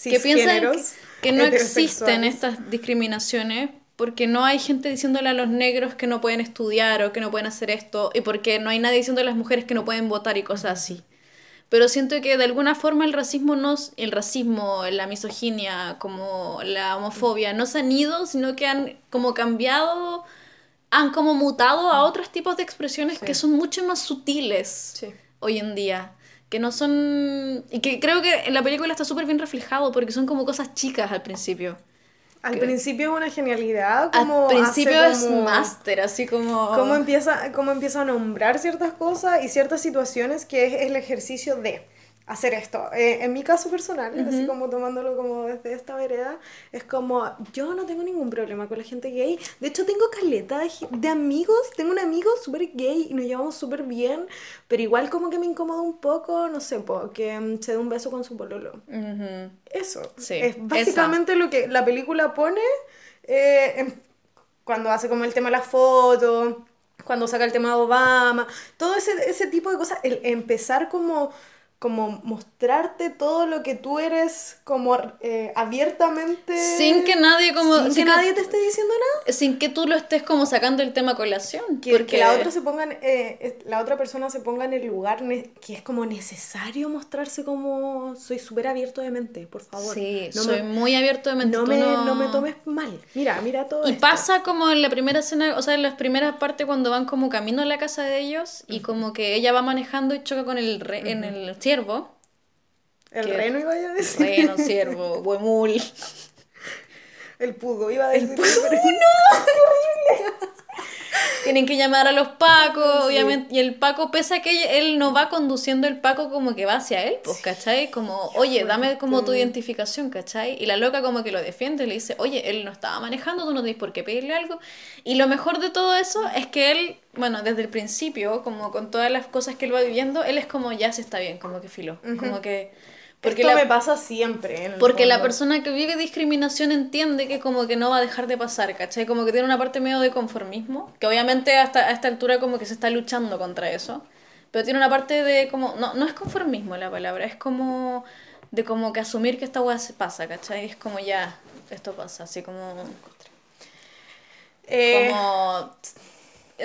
que piensan que, Cisgéneros, que no existen estas discriminaciones porque no hay gente diciéndole a los negros que no pueden estudiar o que no pueden hacer esto y porque no hay nadie diciéndole a las mujeres que no pueden votar y cosas así. Pero siento que de alguna forma el racismo nos, el racismo, la misoginia, como la homofobia, no se han ido, sino que han como cambiado, han como mutado a otros tipos de expresiones Sí. que son mucho más sutiles Sí. hoy en día. Que no son. Y que creo que en la película está súper bien reflejado porque son como cosas chicas al principio. Al principio es una genialidad, como al principio hace es máster, así como. Cómo empieza, cómo empieza a nombrar ciertas cosas y ciertas situaciones que es el ejercicio de hacer esto. Eh, en mi caso personal, así como tomándolo como desde esta vereda, es como, yo no tengo ningún problema con la gente gay. De hecho, tengo caleta de, de amigos. Tengo un amigo súper gay y nos llevamos súper bien, pero igual como que me incomoda un poco, no sé, po, que mm, se dé un beso con su pololo. Ujú. Eso. Sí, es básicamente lo que la película pone eh, en- cuando hace como el tema de la foto, cuando saca el tema de Obama, todo ese, ese tipo de cosas. El empezar como, como mostrarte todo lo que tú eres como eh, abiertamente. Sin que nadie como. sin que sin que- nadie te esté diciendo nada. sin que tú lo estés como sacando el tema a colación. Que, porque que la otra se ponga en- eh, la otra persona se ponga en el lugar que es como necesario mostrarse como soy súper abierto de mente, por favor. Sí, no soy me, muy abierto de mente. no me, no... no me tomes mal. Mira, mira todo Y esto. pasa como en la primera escena, o sea, en las primeras partes cuando van como camino a la casa de ellos y como que ella va manejando y choca con el re- en el ciervo. El que- reno iba a decir. Reno, ciervo, huemul. El pudo iba a decir. pero- Tienen que llamar a los pacos, obviamente. Y el paco, pese a que él no va conduciendo el paco como que va hacia él, pues, ¿cachai? Como, oye, dame como tu identificación, ¿cachai? Y la loca como que lo defiende, le dice, oye, él no estaba manejando, tú no tienes por qué pedirle algo. Y lo mejor de todo eso es que él, bueno, desde el principio, como con todas las cosas que él va viviendo, él es como, ya se está bien, como que filo. Como que... Porque Esto la- me pasa siempre. Porque la persona que vive discriminación entiende que como que no va a dejar de pasar, ¿cachai? Como que tiene una parte medio de conformismo, que obviamente hasta a esta altura como que se está luchando contra eso, pero tiene una parte de como, no, no es conformismo la palabra, es como de como que asumir que esta weá se pasa, ¿cachai? Es como ya, esto pasa, así como... Eh, como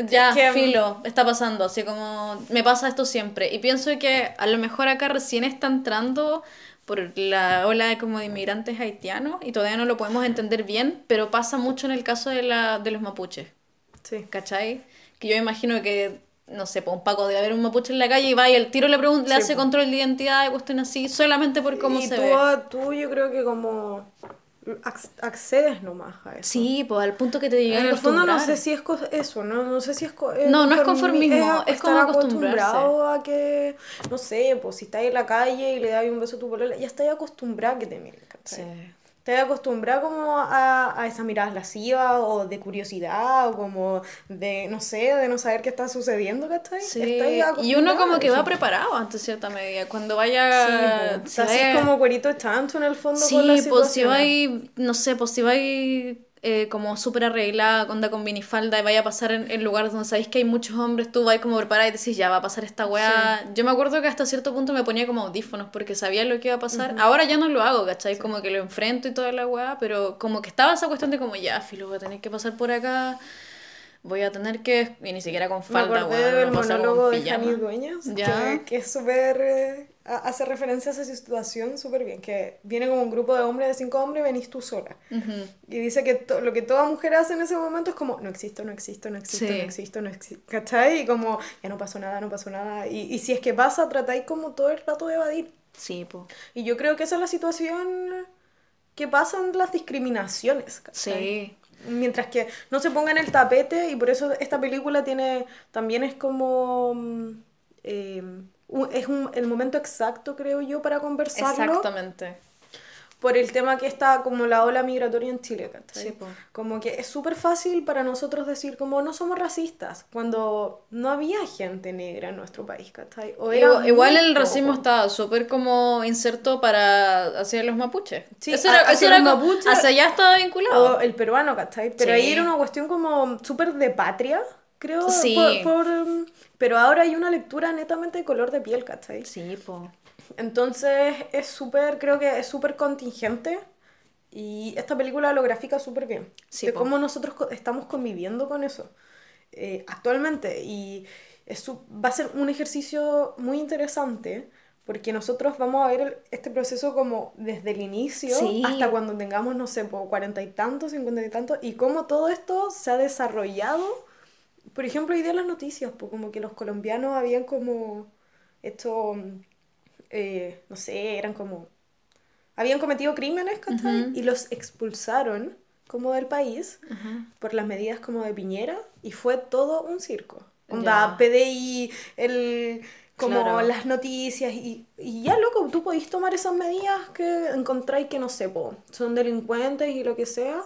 ya que- filo está pasando así como me pasa esto siempre y pienso que a lo mejor acá recién está entrando por la ola de como de inmigrantes haitianos y todavía no lo podemos entender bien pero pasa mucho en el caso de la de los mapuches sí. ¿cachai? que yo imagino que no sé, pues un Paco de haber un mapuche en la calle y va y el tiro le pregunta, le Sí, hace po. control de identidad y cuestión así, solamente por cómo y se tú, ve. tú yo creo que como accedes nomás a eso. Sí, pues al punto que te llegas En el fondo no sé si es eso, no, no sé si es... eh, No, no es conformi- conformismo, es como acostumbrado a que, no sé, pues si estás en la calle y le das un beso a tu polola, ya estás acostumbrado a que te miren, ¿cachai? Sí. Estás acostumbrado como a, a esas miradas lascivas o de curiosidad o como de, no sé, de no saber qué está sucediendo, ¿cachai? Sí, y uno como que va preparado ante cierta medida. Cuando Sí, vaya. po. si Así vaya- es como cuerito chancho en el fondo Sí, con la pues si vais, no sé, pues si vais eh, como súper arreglada, onda con minifalda y vaya a pasar en, en lugares donde sabéis que hay muchos hombres, tú vais como preparada y decís, ya va a pasar esta weá. Yo me acuerdo que hasta cierto punto me ponía como audífonos porque sabía lo que iba a pasar. Ahora ya no lo hago, ¿cachai? Como que lo enfrento y toda la weá, pero como que estaba esa cuestión de como, ya, filo, voy a tener que pasar por acá. Voy a tener que. Y ni siquiera con Me falda, acordé weón, del monólogo de pijama. Jani Dueñas, Ya. que, que es súper... eh, hace referencia a esa situación súper bien, que viene como un grupo de hombres, de cinco hombres, y venís tú sola. Ujú. Y dice que lo que toda mujer hace en ese momento es como, no existo, no existo, no existo, Sí. no existo, no existo, ¿cachai? Y como, ya no pasó nada, no pasó nada. Y, y si es que pasa, tratáis como todo el rato de evadir. Sí, pues. Y yo creo que esa es la situación que pasan las discriminaciones, ¿cachai? Sí. Mientras que no se ponga en el tapete, y por eso esta película tiene, también es como, mm, eh, es un- el momento exacto, creo yo, para conversarlo, Exactamente. por el tema que está como la ola migratoria en Chile, ¿cachai? Sí, po. Como que es súper fácil para nosotros decir como no somos racistas, cuando no había gente negra en nuestro país, ¿cachai? O era Igual, el poco. racismo estaba súper como inserto para hacia los mapuches. Sí, eso era, hacia eso era los mapuches. hacia allá estaba vinculado. O el peruano, ¿cachai? Pero Sí. ahí era una cuestión como súper de patria, creo. Sí. por- por, um, pero ahora hay una lectura netamente de color de piel, ¿cachai? Sí, po. Entonces es súper, creo que es súper contingente. Y esta película lo grafica súper bien. Sí, de po. cómo nosotros estamos conviviendo con eso eh, actualmente. Y es va a ser un ejercicio muy interesante. Porque nosotros vamos a ver el- este proceso como desde el inicio Sí. hasta cuando tengamos, no sé, cuarenta y tantos, cincuenta y tantos, y cómo todo esto se ha desarrollado. Por ejemplo, hoy día en las noticias, pues como que los colombianos habían como esto, mm, eh, no sé, eran como, habían cometido crímenes, ¿cachai? Y los expulsaron como del país por las medidas como de Piñera y fue todo un circo. Onda, Ya. PDI, el, como Claro. las noticias y, y ya, loco, tú podís tomar esas medidas que encontráis que, no sé, po, son delincuentes y lo que sea,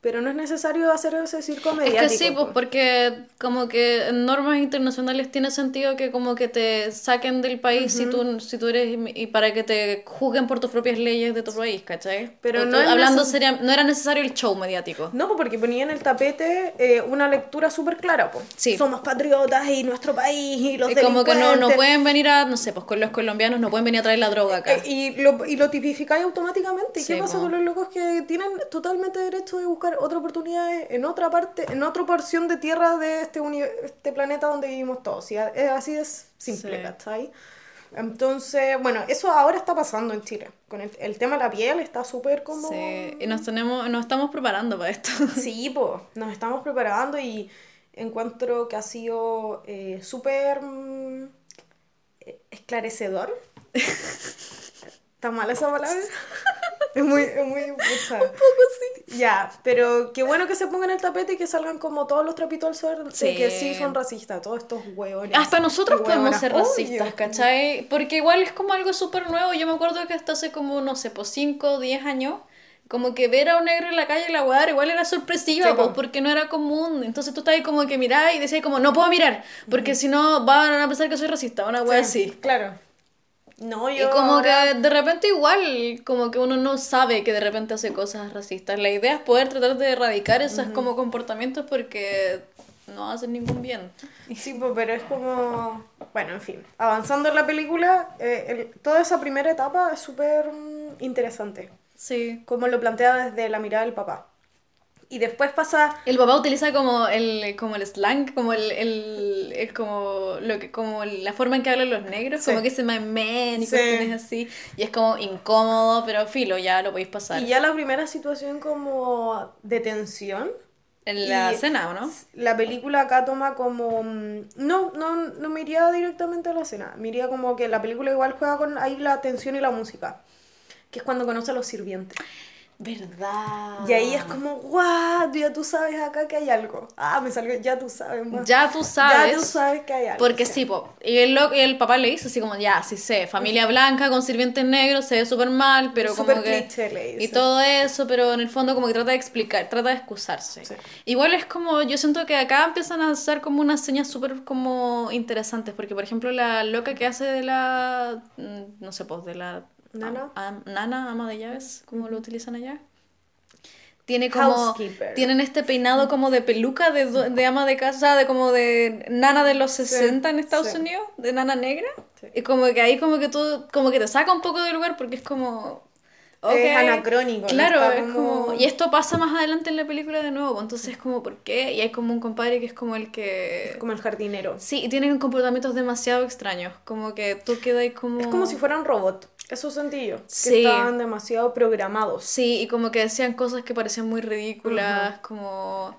pero no es necesario hacer ese circo Es mediático. que sí, pues po. porque como que en normas internacionales tiene sentido que como que te saquen del país si tú si tú eres y para que te juzguen por tus propias leyes de tu país, ¿cachai? Pero no tú- es hablando seria, no era necesario el show mediático. No, po, porque ponía en el tapete eh, una lectura súper clara, po. Sí. Somos patriotas y nuestro país y los Es como que no, no pueden venir a, no sé, pues con los colombianos no pueden venir a traer la droga acá. Eh, y, lo, y lo tipificáis automáticamente. ¿Y Sí, qué pasa po. con los locos que tienen totalmente derecho de buscar otra oportunidad en otra parte, en otra porción de tierra de este, este planeta donde vivimos todos? Y así es simple, Sí. ¿cachai? Entonces, bueno, eso ahora está pasando en Chile. Con el, el tema de la piel está súper como... Sí, y nos tenemos, nos estamos preparando para esto. Sí, pues, nos estamos preparando y encuentro que ha sido eh, súper mm, eh, esclarecedor. ¿Está mal esa palabra? Es muy, es muy... pucha. Un poco sí. Ya, pero qué bueno que se pongan el tapete y que salgan como todos los trapitos al sol Sí. que sí son racistas, todos estos hueones. Hasta nosotros podemos ser Obvio. racistas, ¿cachai? Porque igual es como algo súper nuevo. Yo me acuerdo que hasta hace como, no sé, pues 5 o 10 años, como que ver a un negro en la calle y la weá igual era sorpresiva, Sí, pues, po. porque no era común. Entonces tú estabas como que mirás y decías como, no puedo mirar, porque si no van a pensar que soy racista, una weá Sí, así. Claro. No, Y yo como ahora- que de repente igual, como que uno no sabe que de repente hace cosas racistas. La idea es poder tratar de erradicar esos como comportamientos porque no hacen ningún bien. Sí, pero es como... Bueno, en fin. Avanzando en la película, eh, el- toda esa primera etapa es súper mm, interesante. Sí. Como lo plantea desde la mirada del papá. Y después pasa... El papá utiliza como el, como el slang, como el, el, el como lo que, como la forma en que hablan los negros, Sí. como que se my man y Sí. cuestiones así. Y es como incómodo, pero filo, ya lo podéis pasar. Y ya la primera situación como de tensión. En la cena, ¿o no? La película acá toma como... mm, No, no, no me iría directamente a la escena. Me iría como que la película igual juega con ahí la tensión y la música. Que es cuando conoce a los sirvientes. Verdad. Y ahí es como, guau, ya tú sabes acá que hay algo. Ah, me salió, ya tú sabes más. Ya tú sabes. Ya tú sabes que hay algo. Porque sí, po. Y el, lo- y el papá le dice así como, ya, sí sé, familia blanca con sirvientes negros, se ve súper mal, pero como Súper que... cliché, le Y dice. todo eso, pero en el fondo como que trata de explicar, trata de excusarse. Sí. Igual es como, yo siento que acá empiezan a hacer como unas señas súper como interesantes, porque por ejemplo la loca que hace de la, mm, no sé, pues de la... Nana. am- nana, ama de llaves, como lo utilizan allá. Tiene como, tienen este peinado como de peluca de, ama de casa, de como de nana de los 60 en Estados sí. Unidos, de nana negra. Sí. Y como que ahí como que tú, como que te saca un poco del lugar porque es como... ok. Es anacrónico. Claro, es como- como... Y esto pasa más adelante en la película de nuevo, entonces es como, ¿por qué? Y hay como un compadre que es como el que... Como el jardinero. Sí, y tienen comportamientos demasiado extraños, como que tú quedas como... Es como si fueran robot. Eso sentí yo. Sí. Que estaban demasiado programados. Sí, y como que decían cosas que parecían muy ridículas, como...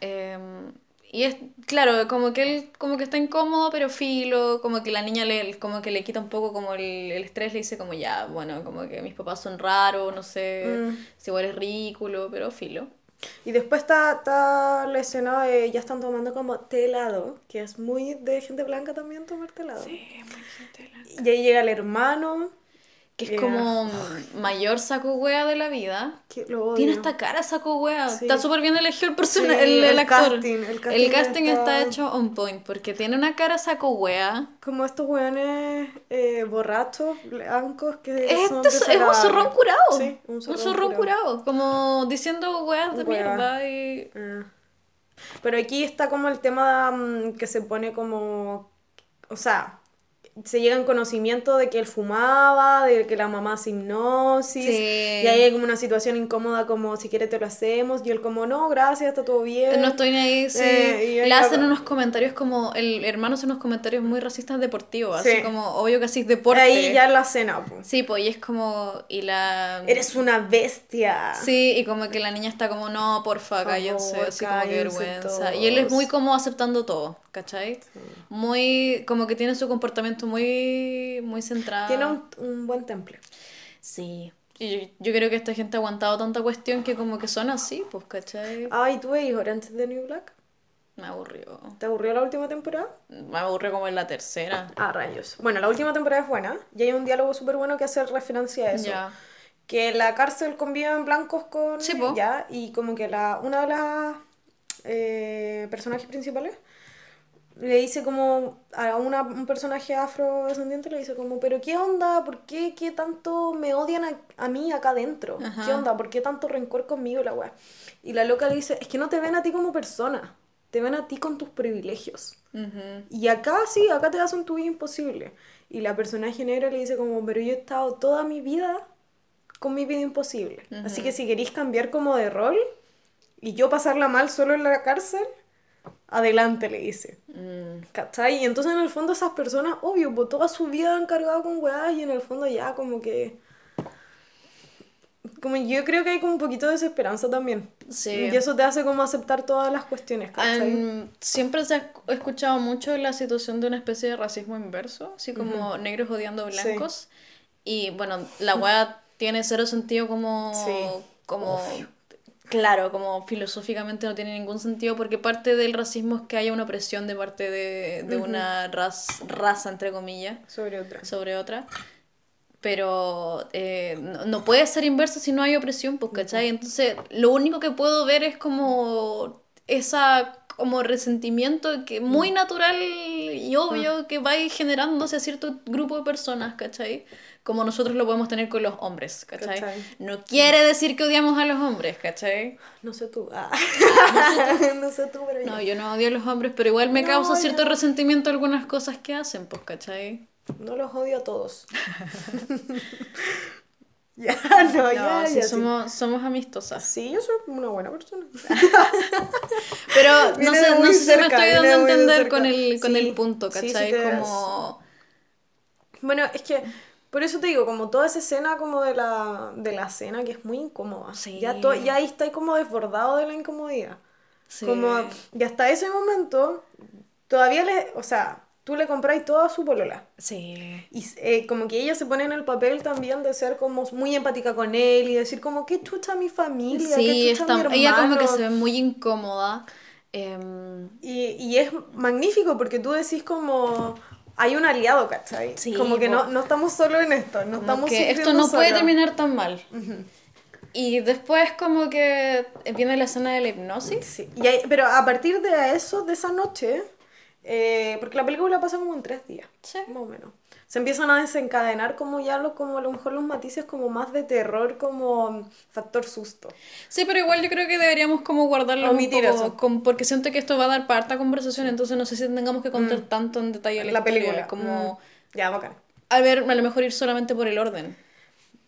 em, y es, claro, como que él como que está incómodo, pero filo, como que la niña le, como que le quita un poco como el, el estrés, le dice como ya, bueno, como que mis papás son raros, no sé, Mm. si igual es ridículo, pero filo. Y después está, está la escena de ya están tomando como té helado, que es muy de gente blanca también tomar té helado. Y ahí llega el hermano, Que es Yeah. como mayor saco wea de la vida. que lo odio. Tiene esta cara saco wea. Sí. Está súper bien elegido el personaje, Sí, el, el el actor. casting, el El casting está... está- hecho on point porque tiene una cara saco wea. Como estos weones eh, borrachos, blancos, que Este es, es un zorrón curado. Sí, un zorrón, curado. Como diciendo weas de Wea. mierda. Y... Ah. Pero aquí está como el tema mm, que se pone como, o sea, se llega en conocimiento de que él fumaba, de que la mamá hace hipnosis, Sí. y ahí hay como una situación incómoda como si quieres te lo hacemos, y él como no, gracias, está todo bien. No estoy ni ahí, sí. Eh, y Le hacen unos comentarios como. El hermano hace unos comentarios muy racistas deportivos. Así Sí. como, obvio que así es deporte. Ahí ya en la cena, po. Sí, pues, y es como. Y la. Eres una bestia. Sí, y como que la niña está como, no, porfa, Por cállense, así como que vergüenza. Y él es muy como aceptando todo, ¿cachai? Muy, como que tiene su comportamiento muy, muy centrado. Tiene un, un buen temple. Sí. Y yo, yo creo que esta gente ha aguantado tanta cuestión que como que son así, pues, ¿cachai? Ay, ¿tú veis Orange the New Black? Me aburrió. ¿Te aburrió la última temporada? Me aburrió como en la tercera. Ah, rayos. Bueno, la última temporada es buena y hay un diálogo súper bueno que hace referencia a eso. Ya. Que la cárcel conviven blancos con Sí, po. ya y como que la una de las eh, personajes principales le dice como a una, un personaje afrodescendiente le dice como pero qué onda por qué, qué tanto me odian a, a mí acá adentro Ajá. qué onda por qué tanto rencor conmigo la weá y la loca le dice es que no te ven a ti como persona te ven a ti con tus privilegios y acá sí, acá te hacen tu vida imposible. Y la personaje negra le dice como, pero yo he estado toda mi vida con mi vida imposible. Así que si queréis cambiar como de rol y yo pasarla mal solo en la cárcel, adelante, le dice. Mm. ¿Cachai? Y entonces en el fondo esas personas, obvio, pues toda su vida han cargado con weas y en el fondo ya como que... Como yo creo que hay como un poquito de desesperanza también. Sí. Y eso te hace como aceptar todas las cuestiones, ¿cachai? Em, siempre se ha esc- escuchado mucho la situación de una especie de racismo inverso, así como negros odiando Sí. blancos. Y bueno, la weá tiene cero sentido como. Sí, como Claro, como filosóficamente no tiene ningún sentido porque parte del racismo es que haya una opresión de parte de, de una raz- raza, entre comillas, Sobre otra. sobre otra. Pero eh, no, no puede ser inverso si no hay opresión, pues, ¿cachai? Entonces, lo único que puedo ver es como esa como resentimiento que muy natural y obvio que va generándose a cierto grupo de personas, ¿cachai? Como nosotros lo podemos tener con los hombres, ¿cachai? ¿Cachai? No quiere decir que odiamos a los hombres, ¿cachai? No sé tú. Ah. no sé tú, pero yo. No, yo no odio a los hombres, pero igual me No, causa cierto yo- resentimiento algunas cosas que hacen, pues, ¿cachai? No los odio a todos. ya, no, No, ya, sí, ya. sí. somos, somos amistosas. Sí, yo soy una buena persona. Pero no sé, no sé si me estoy dando a entender con el, con Sí, el punto, ¿cachai? das. Como... Bueno, es que por eso te digo, como toda esa escena como de la, de la cena que es muy incómoda. Sí. Ya, to- ya ahí está como desbordado de la incomodidad. Sí. Como, y hasta ese momento, todavía le, o sea, tú le compráis todo a su polola. Sí. Y eh, como que ella se pone en el papel también de ser como muy empática con él y decir como, qué chucha mi familia, Sí, qué chucha está- mi ella como que hermano". se ve muy incómoda. em, Y, y es magnífico porque tú decís como, hay un aliado, ¿cachai? Sí, como que no, no estamos solo en esto, no estamos que esto no puede terminar tan mal. Y después como que viene la escena de la hipnosis. Sí, y pero a partir de eso, de esa noche, eh, porque la película pasa como en tres días, Sí. más o menos. Se empiezan a desencadenar como ya lo, como a lo mejor los matices como más de terror, como factor susto. Sí, pero igual yo creo que deberíamos como guardarlo un Omitir poco, eso. com- porque siento que esto va a dar para harta conversación, entonces no sé si tengamos que contar tanto en detalle la, Mm. La historia, película. como Mm. Ya, bacán. a ver, a lo mejor ir solamente por el orden.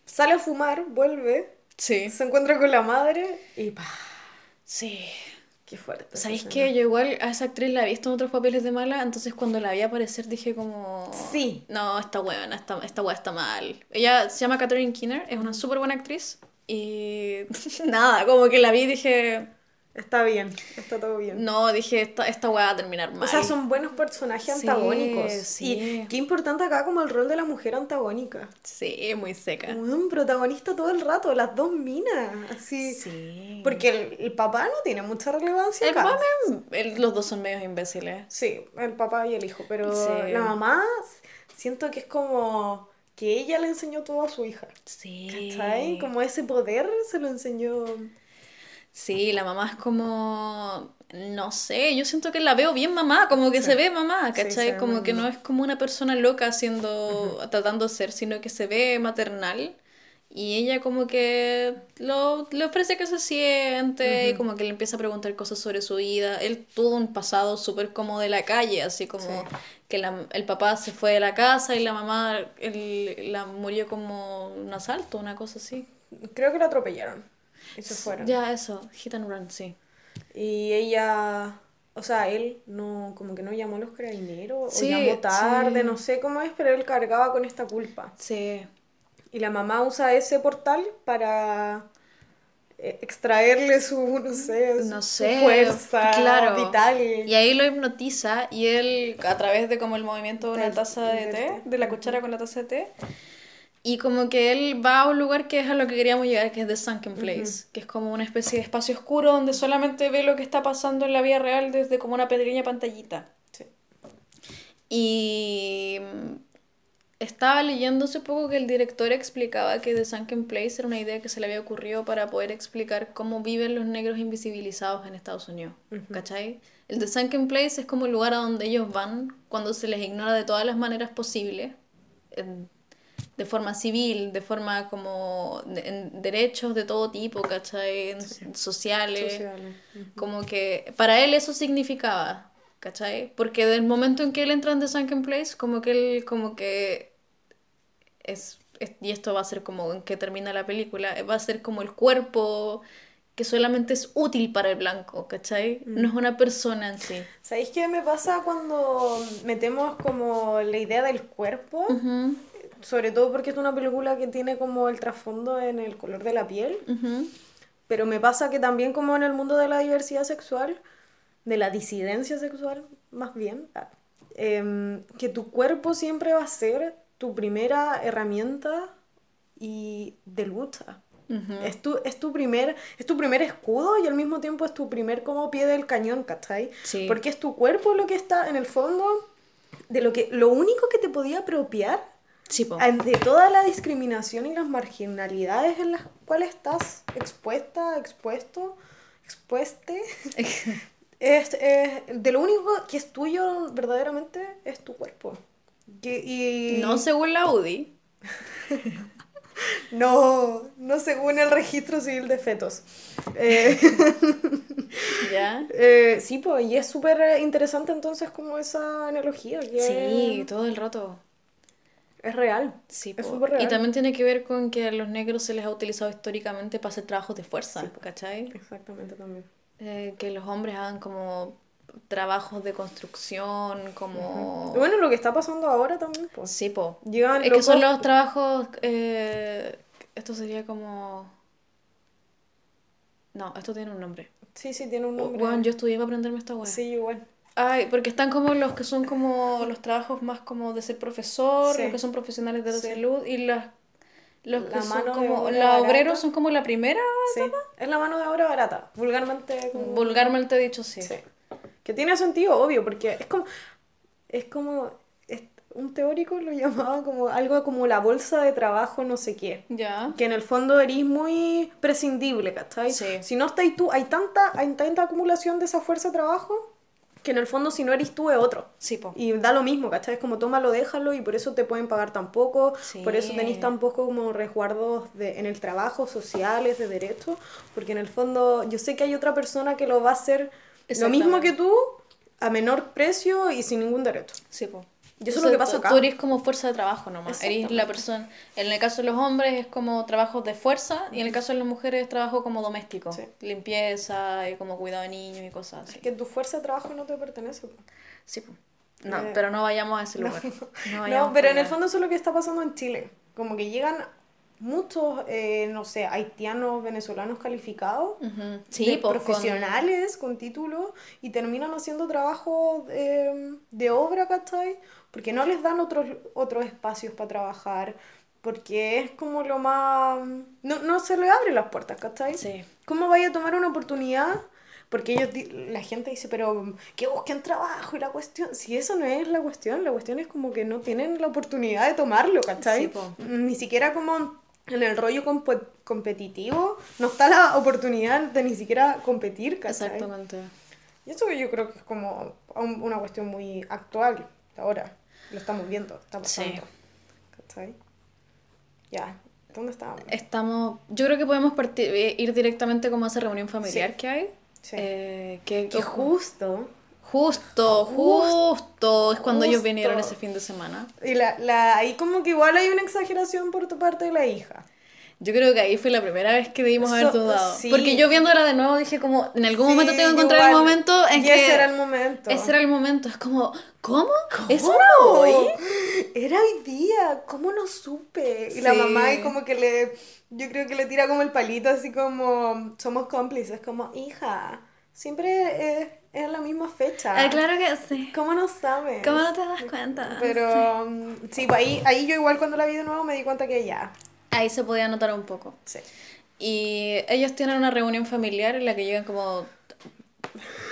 Sale a fumar, vuelve, Sí. se encuentra con la madre y ¡pah! Sí. Qué fuerte. ¿Sabéis que yo igual a esa actriz la he visto en otros papeles de mala? Entonces cuando la vi aparecer dije como... Sí. No, esta buena, esta, esta weá está mal. Ella se llama Catherine Keener, es una súper buena actriz. Y nada, como que la vi y dije... Está bien, está todo bien. No, dije, esta, esta weá va a terminar mal. O sea, son buenos personajes Sí, antagónicos. sí. Y qué importante acá como el rol de la mujer antagónica. Sí, muy seca. Un protagonista todo el rato, las dos minas. Así. Sí. Porque el, el papá no tiene mucha relevancia El acá. papá el- los dos son medios imbéciles. Sí, el papá y el hijo. Pero Sí. la mamá, siento que es como que ella le enseñó todo a su hija. Sí. ¿Sabes? Como ese poder se lo enseñó. Sí, la mamá es como, no sé, yo siento que la veo bien mamá, como que se ve mamá, Sí, ¿cachai? ve como que no es como una persona loca haciendo, tratando de ser, sino que se ve maternal. Y ella como que lo, le ofrece que se siente y como que le empieza a preguntar cosas sobre su vida. Él tuvo un pasado súper como de la calle, así como Sí. que la- el papá se fue de la casa y la mamá la murió como un asalto, una cosa así. Creo que la atropellaron. Se fueron. Ya, eso, hit and run, sí. Y ella, o sea, él no, como que no llamó a los carabineros, Sí, o llamó tarde, sí. no sé cómo es, pero él cargaba con esta culpa. Sí. Y la mamá usa ese portal para eh, extraerle su, no sé, su- no su sé, fuerza claro. vital. Y ahí lo hipnotiza y él, a través de como el movimiento de una Del- taza de té, té. de la cuchara con la taza de té, y como que él va a un lugar que es a lo que queríamos llegar, que es The Sunken Place, que es como una especie de espacio oscuro donde solamente ve lo que está pasando en la vida real desde como una pequeña pantallita. Sí. Y estaba leyendo hace poco que el director explicaba que The Sunken Place era una idea que se le había ocurrido para poder explicar cómo viven los negros invisibilizados en Estados Unidos. ¿Cachai? El The Sunken Place es como el lugar a donde ellos van cuando se les ignora de todas las maneras posibles. en- de forma civil, de forma como de- en derechos de todo tipo, ¿cachai? En sociales. Sociales. Como que para él eso significaba, ¿cachai? Porque del momento en que él entra en The Sunken Place, como que él, como que es, es- y esto va a ser como en que termina la película, va a ser como el cuerpo que solamente es útil para el blanco, ¿cachai? No es una persona en sí. ¿Sabéis qué me pasa cuando metemos como la idea del cuerpo? Ujú, Sobre todo porque es una película que tiene como el trasfondo en el color de la piel. Pero me pasa que también como en el mundo de la diversidad sexual, de la disidencia sexual, más bien, em, que tu cuerpo siempre va a ser tu primera herramienta y de lucha. Es tu, es, tu primer, es tu primer escudo y al mismo tiempo es tu primer como pie del cañón, ¿cachai? Sí. Porque es tu cuerpo lo que está en el fondo de lo que lo único que te podía apropiar Sí, ante toda la discriminación y las marginalidades en las cuales estás expuesta, expuesto, expueste, es, es- de lo único que es tuyo verdaderamente es tu cuerpo. Que- y No según la UDI. no, no según el registro civil de fetos. Eh, ¿Ya? eh, sí, pues, y es súper interesante entonces como esa analogía. que Sí, todo el rato. Es real. Sí, es súper real. Y también tiene que ver con que a los negros se les ha utilizado históricamente para hacer trabajos de fuerza, ¿cachai? Exactamente también. Eh, que los hombres hagan como trabajos de construcción, como... Bueno, lo que está pasando ahora también, pues. Sí, po. Llegan Es que son los trabajos... eh, esto sería como... No, esto tiene un nombre. Sí, sí, tiene un nombre. Bueno, yo estudié para aprenderme esta weá. Sí, igual. Ay, porque están como los que son como los trabajos más como de ser profesor, Sí. los que son profesionales de la Sí. salud y las los que La son mano de como los obreros son como la primera, Sí. Es la mano de obra barata. Vulgarmente. como- vulgarmente dicho sí. Sí. Que tiene sentido, obvio, porque es como. Es como. es- un teórico lo llamaba como algo como la bolsa de trabajo, no sé qué. Ya. Que en el fondo eres muy prescindible, ¿cachai? Sí. Si no estáis tú, hay tanta, hay tanta acumulación de esa fuerza de trabajo que en el fondo si no eres tú es otro. Sí, po. Y da lo mismo, ¿cachai? Es como tómalo, déjalo y por eso te pueden pagar tan poco, Sí. por eso tenéis tan poco como resguardos de, en el trabajo, sociales, de derechos, porque en el fondo yo sé que hay otra persona que lo va a hacer lo mismo que tú, a menor precio y sin ningún derecho. Sí, po. Y eso es lo que pasa acá. Tú eres como fuerza de trabajo nomás. Eres la persona. En el caso de los hombres es como trabajos de fuerza y en el caso de las mujeres es trabajo como doméstico. Sí. Limpieza y como cuidado de niños y cosas así. Que tu fuerza de trabajo no te pertenece. Sí. No, Eh, pero no vayamos a ese lugar. No, vayamos No, pero en el fondo eso es lo que está pasando en Chile. Como que llegan muchos, eh, no sé, haitianos, venezolanos calificados, Ujú. Sí, de pues, con- profesionales con título y terminan haciendo trabajo eh, de obra, ¿cachai? Porque no les dan otros, otros espacios para trabajar, porque es como lo más... No, no se le abren las puertas, ¿cachai? Sí. ¿Cómo vaya a tomar una oportunidad? Porque ellos, la gente dice, pero que busquen trabajo y la cuestión. Si eso no es la cuestión, la cuestión es como que no tienen la oportunidad de tomarlo, ¿cachai? Sí. Ni siquiera como en el rollo compe- competitivo, no está la oportunidad de ni siquiera competir, ¿cachai? Exactamente. Y eso yo creo que es como un- una cuestión muy actual ahora. Lo estamos viendo, está Sí. pasando. ¿Cachai? Ya, ¿dónde estábamos? Estamos, yo creo que podemos partir, eh, ir directamente como a esa reunión familiar Sí. que hay. Sí. Eh, que, Que justo justo, justo es cuando ellos vinieron ese fin de semana. Y la, la, ahí como que igual hay una exageración por tu parte de la hija. Yo creo que ahí fue la primera vez que debimos haber So- dudado. sí. Porque yo viéndola de nuevo dije como, en algún momento Sí, tengo que encontrar el igual. momento en y que... ese era el momento. Ese era el momento. Es como, ¿cómo? ¿Eso ¿Cómo? era hoy? Era hoy día, ¿cómo no supe? Y la Sí. mamá ahí como que le, yo creo que le tira como el palito así como, somos cómplices, como, hija, siempre es, es la misma fecha. Ah, claro que sí. ¿Cómo no sabes? ¿Cómo no te das cuenta? Pero mm, sí, pues ahí, ahí yo igual cuando la vi de nuevo me di cuenta que ya, Ahí se podía notar un poco. sí. Y ellos tienen una reunión familiar en la que llegan como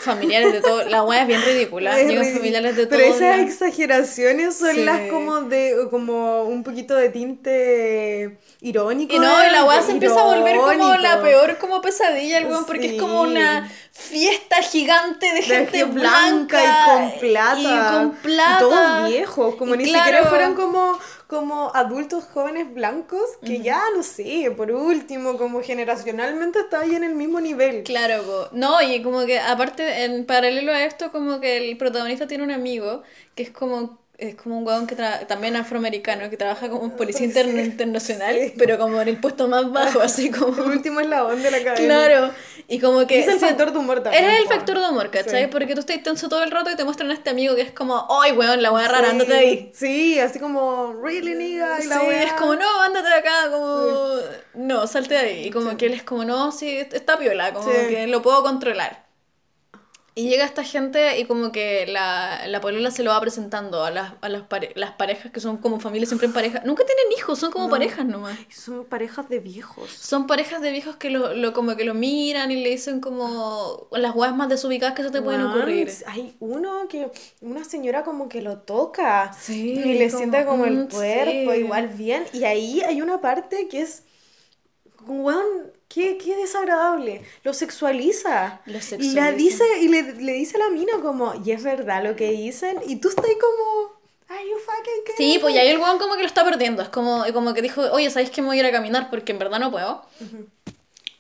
familiares de todo. La weá es bien ridícula. Es llegan familiares de todo. Pero esas exageraciones son Sí. las como de como un poquito de tinte irónico. Y no, y la weá se empieza a volver como irónico. la peor como pesadilla, el weón, porque es como Sí. una fiesta gigante de, De gente blanca, blanca y con plata. Y con plata. Y todos viejos, como Y ni claro, siquiera fueran como, como adultos jóvenes blancos, que ya, no sé, por último, como generacionalmente está ahí en el mismo nivel. Claro, po. no, y como que aparte, en paralelo a esto, como que el protagonista tiene un amigo que es como, es como un weón que tra- también afroamericano, que trabaja como en policía Sí. interna- internacional, Sí. pero como en el puesto más bajo, así El como... último eslabón de la cadena. Claro, y como que... Es el factor de humor también. Era el factor de humor, ¿cachai? Sí. Porque tú estás tenso todo el rato y te muestran a este amigo que es como, ¡ay, weón, la weá rara, Sí, ándate de ahí! Sí, así como, really nigga, y la Sí, weá. es como, no, ándate de acá, como, no, salte de ahí. Y como que él es como, no, sí, está piola, como Sí. que lo puedo controlar. Y llega esta gente y como que la, la polola se lo va presentando a las, a las, pare- las parejas que son como familias siempre en pareja. Nunca tienen hijos, son como No. parejas nomás. Son parejas de viejos. Son parejas de viejos que lo, lo- como que lo miran y le dicen como las guas más desubicadas que se te pueden ocurrir. Hay uno que, una señora como que lo toca Sí, y le como, siente como el mm, cuerpo sí. igual bien. Y ahí hay una parte que es, weón, Qué, qué desagradable. Lo sexualiza. Lo Y la sexualiza. dice, y le, le dice a la mina como, y es verdad lo que dicen, y tú estás ahí como, are you fucking kidding Sí, pues me?" y ahí el weón como que lo está perdiendo. Es como, como que dijo, oye, ¿sabéis que me voy a ir a caminar? Porque en verdad no puedo.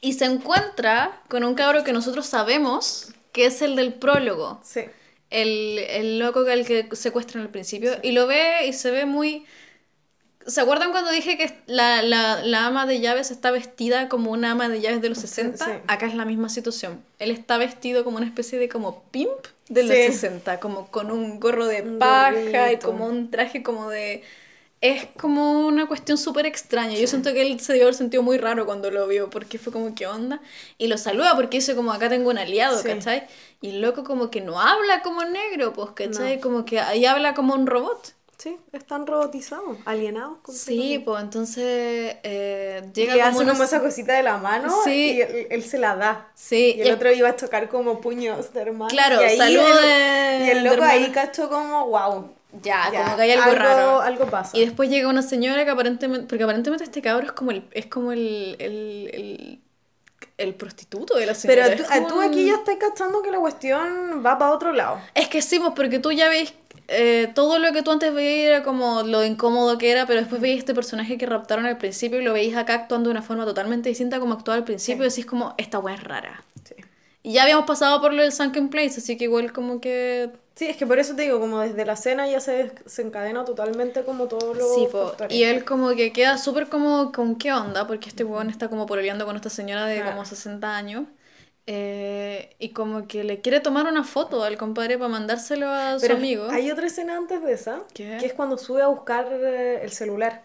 Y se encuentra con un cabro que nosotros sabemos que es el del prólogo. Sí. El, el loco que al que secuestran al principio. Y lo ve y se ve muy... ¿Se acuerdan cuando dije que la, la, la ama de llaves está vestida como una ama de llaves de los 60? sí. Acá es la misma situación. Él está vestido como una especie de como pimp de los Sí. 60, como con un gorro de paja y como un traje como de... Es como una cuestión súper extraña. Yo siento que él se debió haber sentido muy raro cuando lo vio, porque fue como, ¿qué onda? Y lo saluda porque dice como, acá tengo un aliado. ¿cachai? Y el loco como que no habla como negro, pues, ¿cachai? No. Como que ahí habla como un robot. Sí, están robotizados, alienados. Sí, pues entonces eh, llega y como, hace como esa cosita de la mano Sí. y él, él se la da. Sí, Y el y- otro iba a tocar como puños de hermano. Claro, y ahí el- de- Y el loco ahí cachó como, wow. Ya, como que hay algo, raro. Algo pasa. Y después llega una señora que aparentemente, porque aparentemente este cabro es como el, es como el, el, el, el prostituto de la señora. Pero tú, es como tú un- aquí ya estás cachando que la cuestión va para otro lado. Es que sí, pues porque tú ya veis eh, todo lo que tú antes veías era como lo incómodo que era, pero después veis este personaje que raptaron al principio y lo veis acá actuando de una forma totalmente distinta como actuaba al principio y decís como, esta weá es rara. Sí. Y ya habíamos pasado por lo del Sunken Place, así que igual como que... Sí, es que por eso te digo, como desde la cena ya se desencadena totalmente como todo lo Sí, po, y él como que queda súper como con qué onda, porque este weón está como pololeando con esta señora de Ah. como 60 años. Eh, y como que le quiere tomar una foto al compadre para mandárselo a su amigo. hay otra escena antes de esa, ¿Qué? que es cuando sube a buscar eh, el celular.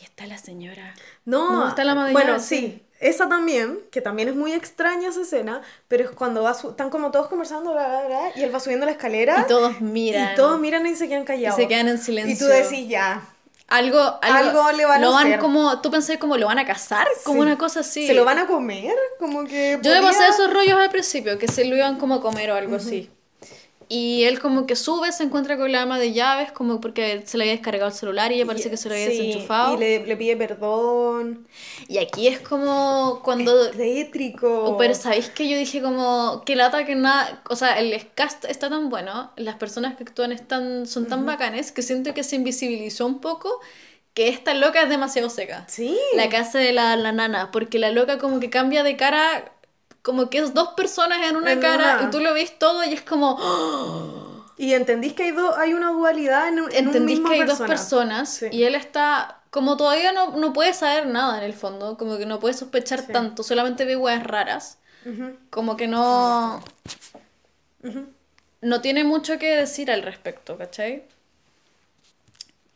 Y está la señora. No, No, está la ama de Bueno, sí. Esa también, que también es muy extraña esa escena, pero es cuando va su- están como todos conversando bla, bla, bla, y él va subiendo la escalera Y todos miran. y todos miran y se quedan Y callados. se quedan en silencio. Y tú decís ya, Algo, algo, Algo le van a lo van hacer. como, tú pensás como lo van a casar, como Sí. una cosa así. ¿se lo van a comer? Como que Yo me pasé podía- esos rollos al principio, que se lo iban como a comer o algo así. Y él como que sube, se encuentra con la ama de llaves, como porque se le había descargado el celular y ella parece que se lo había Sí, desenchufado. Y le, le pide perdón. Y aquí es como cuando... Tétrico. Oh, pero sabéis que yo dije como que lata que nada, o sea, el cast está tan bueno, las personas que actúan están, son tan bacanes que siento que se invisibilizó un poco que esta loca es demasiado seca. Sí. La casa de la, la nana, porque la loca como que cambia de cara, como que es dos personas en una En cara una. y tú lo ves todo y es como... Y entendís que hay, do- hay una dualidad en, un- en un Entendís mismo que hay dos persona. personas Sí. y él está como todavía no, no puede saber nada en el fondo, como que no puede sospechar Sí. tanto, solamente ve weas raras. Como que no, no tiene mucho que decir al respecto, ¿cachai?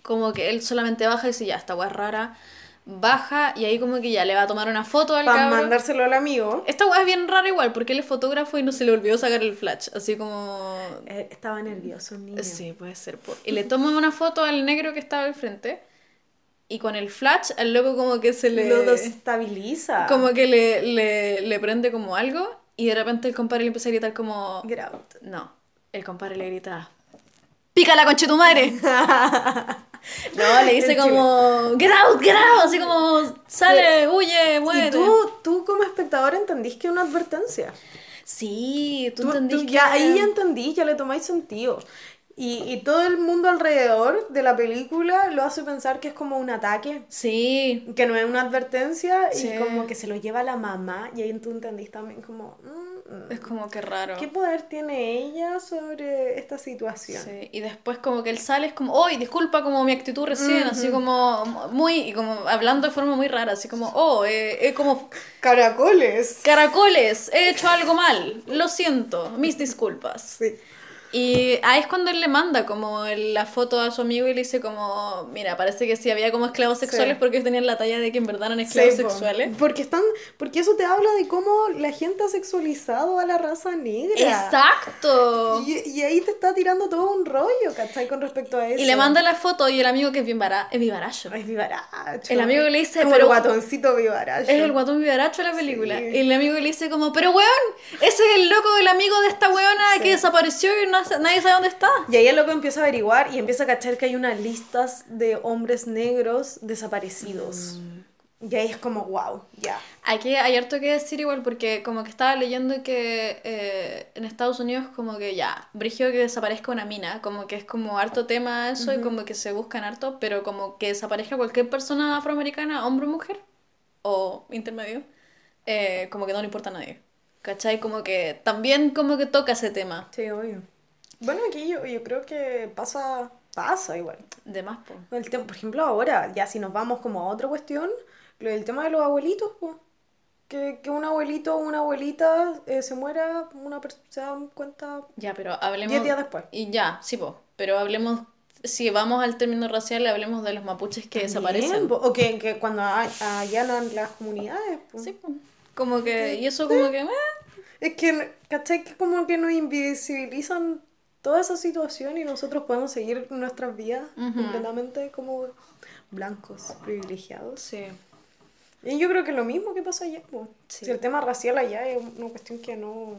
Como que él solamente baja y dice, ya, esta weá es rara. Baja y ahí como que ya le va a tomar una foto al Para mandárselo al amigo. Esta weá es bien rara igual, porque él es fotógrafo y no se le olvidó sacar el flash. Así como... Eh, estaba nervioso el niño. Sí, puede ser. Y le toma una foto al negro que estaba al frente. Y con el flash, al loco como que se le... Lo desestabiliza. Como que le, le, le prende como algo. Y de repente el compadre le empieza a gritar como... Get out. No, el compadre le grita, ¡Pícala, conche tu madre! no, le dice como, ¡Get out, get out! Así como, sale, huye, Y muere. tú, tú como espectador entendís que es una advertencia. Sí, tú, Tú, entendís tú que... ya, ahí ya entendís, ya le tomáis sentido. Y, y todo el mundo alrededor de la película lo hace pensar que es como un ataque, Sí, que no es una advertencia Sí. y como que se lo lleva la mamá y ahí tú entendís también como, mm, mm, es como que raro. ¿qué poder tiene ella sobre esta situación? Sí, y después como que él sale es como, ¡Oy, disculpa como mi actitud recién! Así como, muy, y como hablando de forma muy rara, así como, ¡Oh, eh, eh, como Caracoles. caracoles! He hecho algo mal, lo siento, mis disculpas. Sí. Y ahí es cuando él le manda como el- la foto a su amigo y le dice como, mira, parece que sí había como esclavos sexuales Sí. porque ellos tenían la talla de que en verdad eran esclavos Sí, sexuales. Porque están, porque eso te habla de cómo la gente ha sexualizado a la raza negra. ¡Exacto! Y, y ahí te está tirando todo un rollo, ¿cachai? Con respecto a eso. Y le manda la foto y el amigo que es bara- es vivaracho. Vivaracho. El amigo le dice, Como pero- el guatoncito vivaracho. Es el guatón vivaracho de la película. Sí. Y el amigo le dice como, pero weón, ese es el loco del amigo de esta weona que desapareció y no nadie sabe dónde está. Y ahí el loco empieza a averiguar y empieza a cachar que hay unas listas de hombres negros desaparecidos. Y ahí es como, wow, ya. Aquí hay harto que decir igual porque como que estaba leyendo que eh, en Estados Unidos como que ya, brigio que desaparezca una mina, como que es como harto tema eso y como que se buscan harto, pero como que desaparezca cualquier persona afroamericana, hombre o mujer, o intermedio, eh, como que no le importa a nadie. ¿Cachai? Como que también como que toca ese tema. Sí, obvio. Bueno, aquí yo, yo creo que pasa, pasa igual. De más, po. El tema, por ejemplo, ahora, ya si nos vamos como a otra cuestión, lo del tema de los abuelitos, pues. Que, que un abuelito o una abuelita eh, se muera, una persona se da cuenta Ya, pero hablemos... 10 días después. Y ya, sí, po. Pero hablemos, si vamos al término racial, hablemos de los mapuches que desaparecen. Bien, po. O que, que cuando allanan las comunidades, pues. Sí, po. Como que, y eso como que... eh, Es que, ¿cachai? Que como que nos invisibilizan toda esa situación y nosotros podemos seguir nuestras vidas completamente como blancos, privilegiados. Sí. Y yo creo que lo mismo que pasa allá. Sí. Si el tema racial allá es una cuestión que no...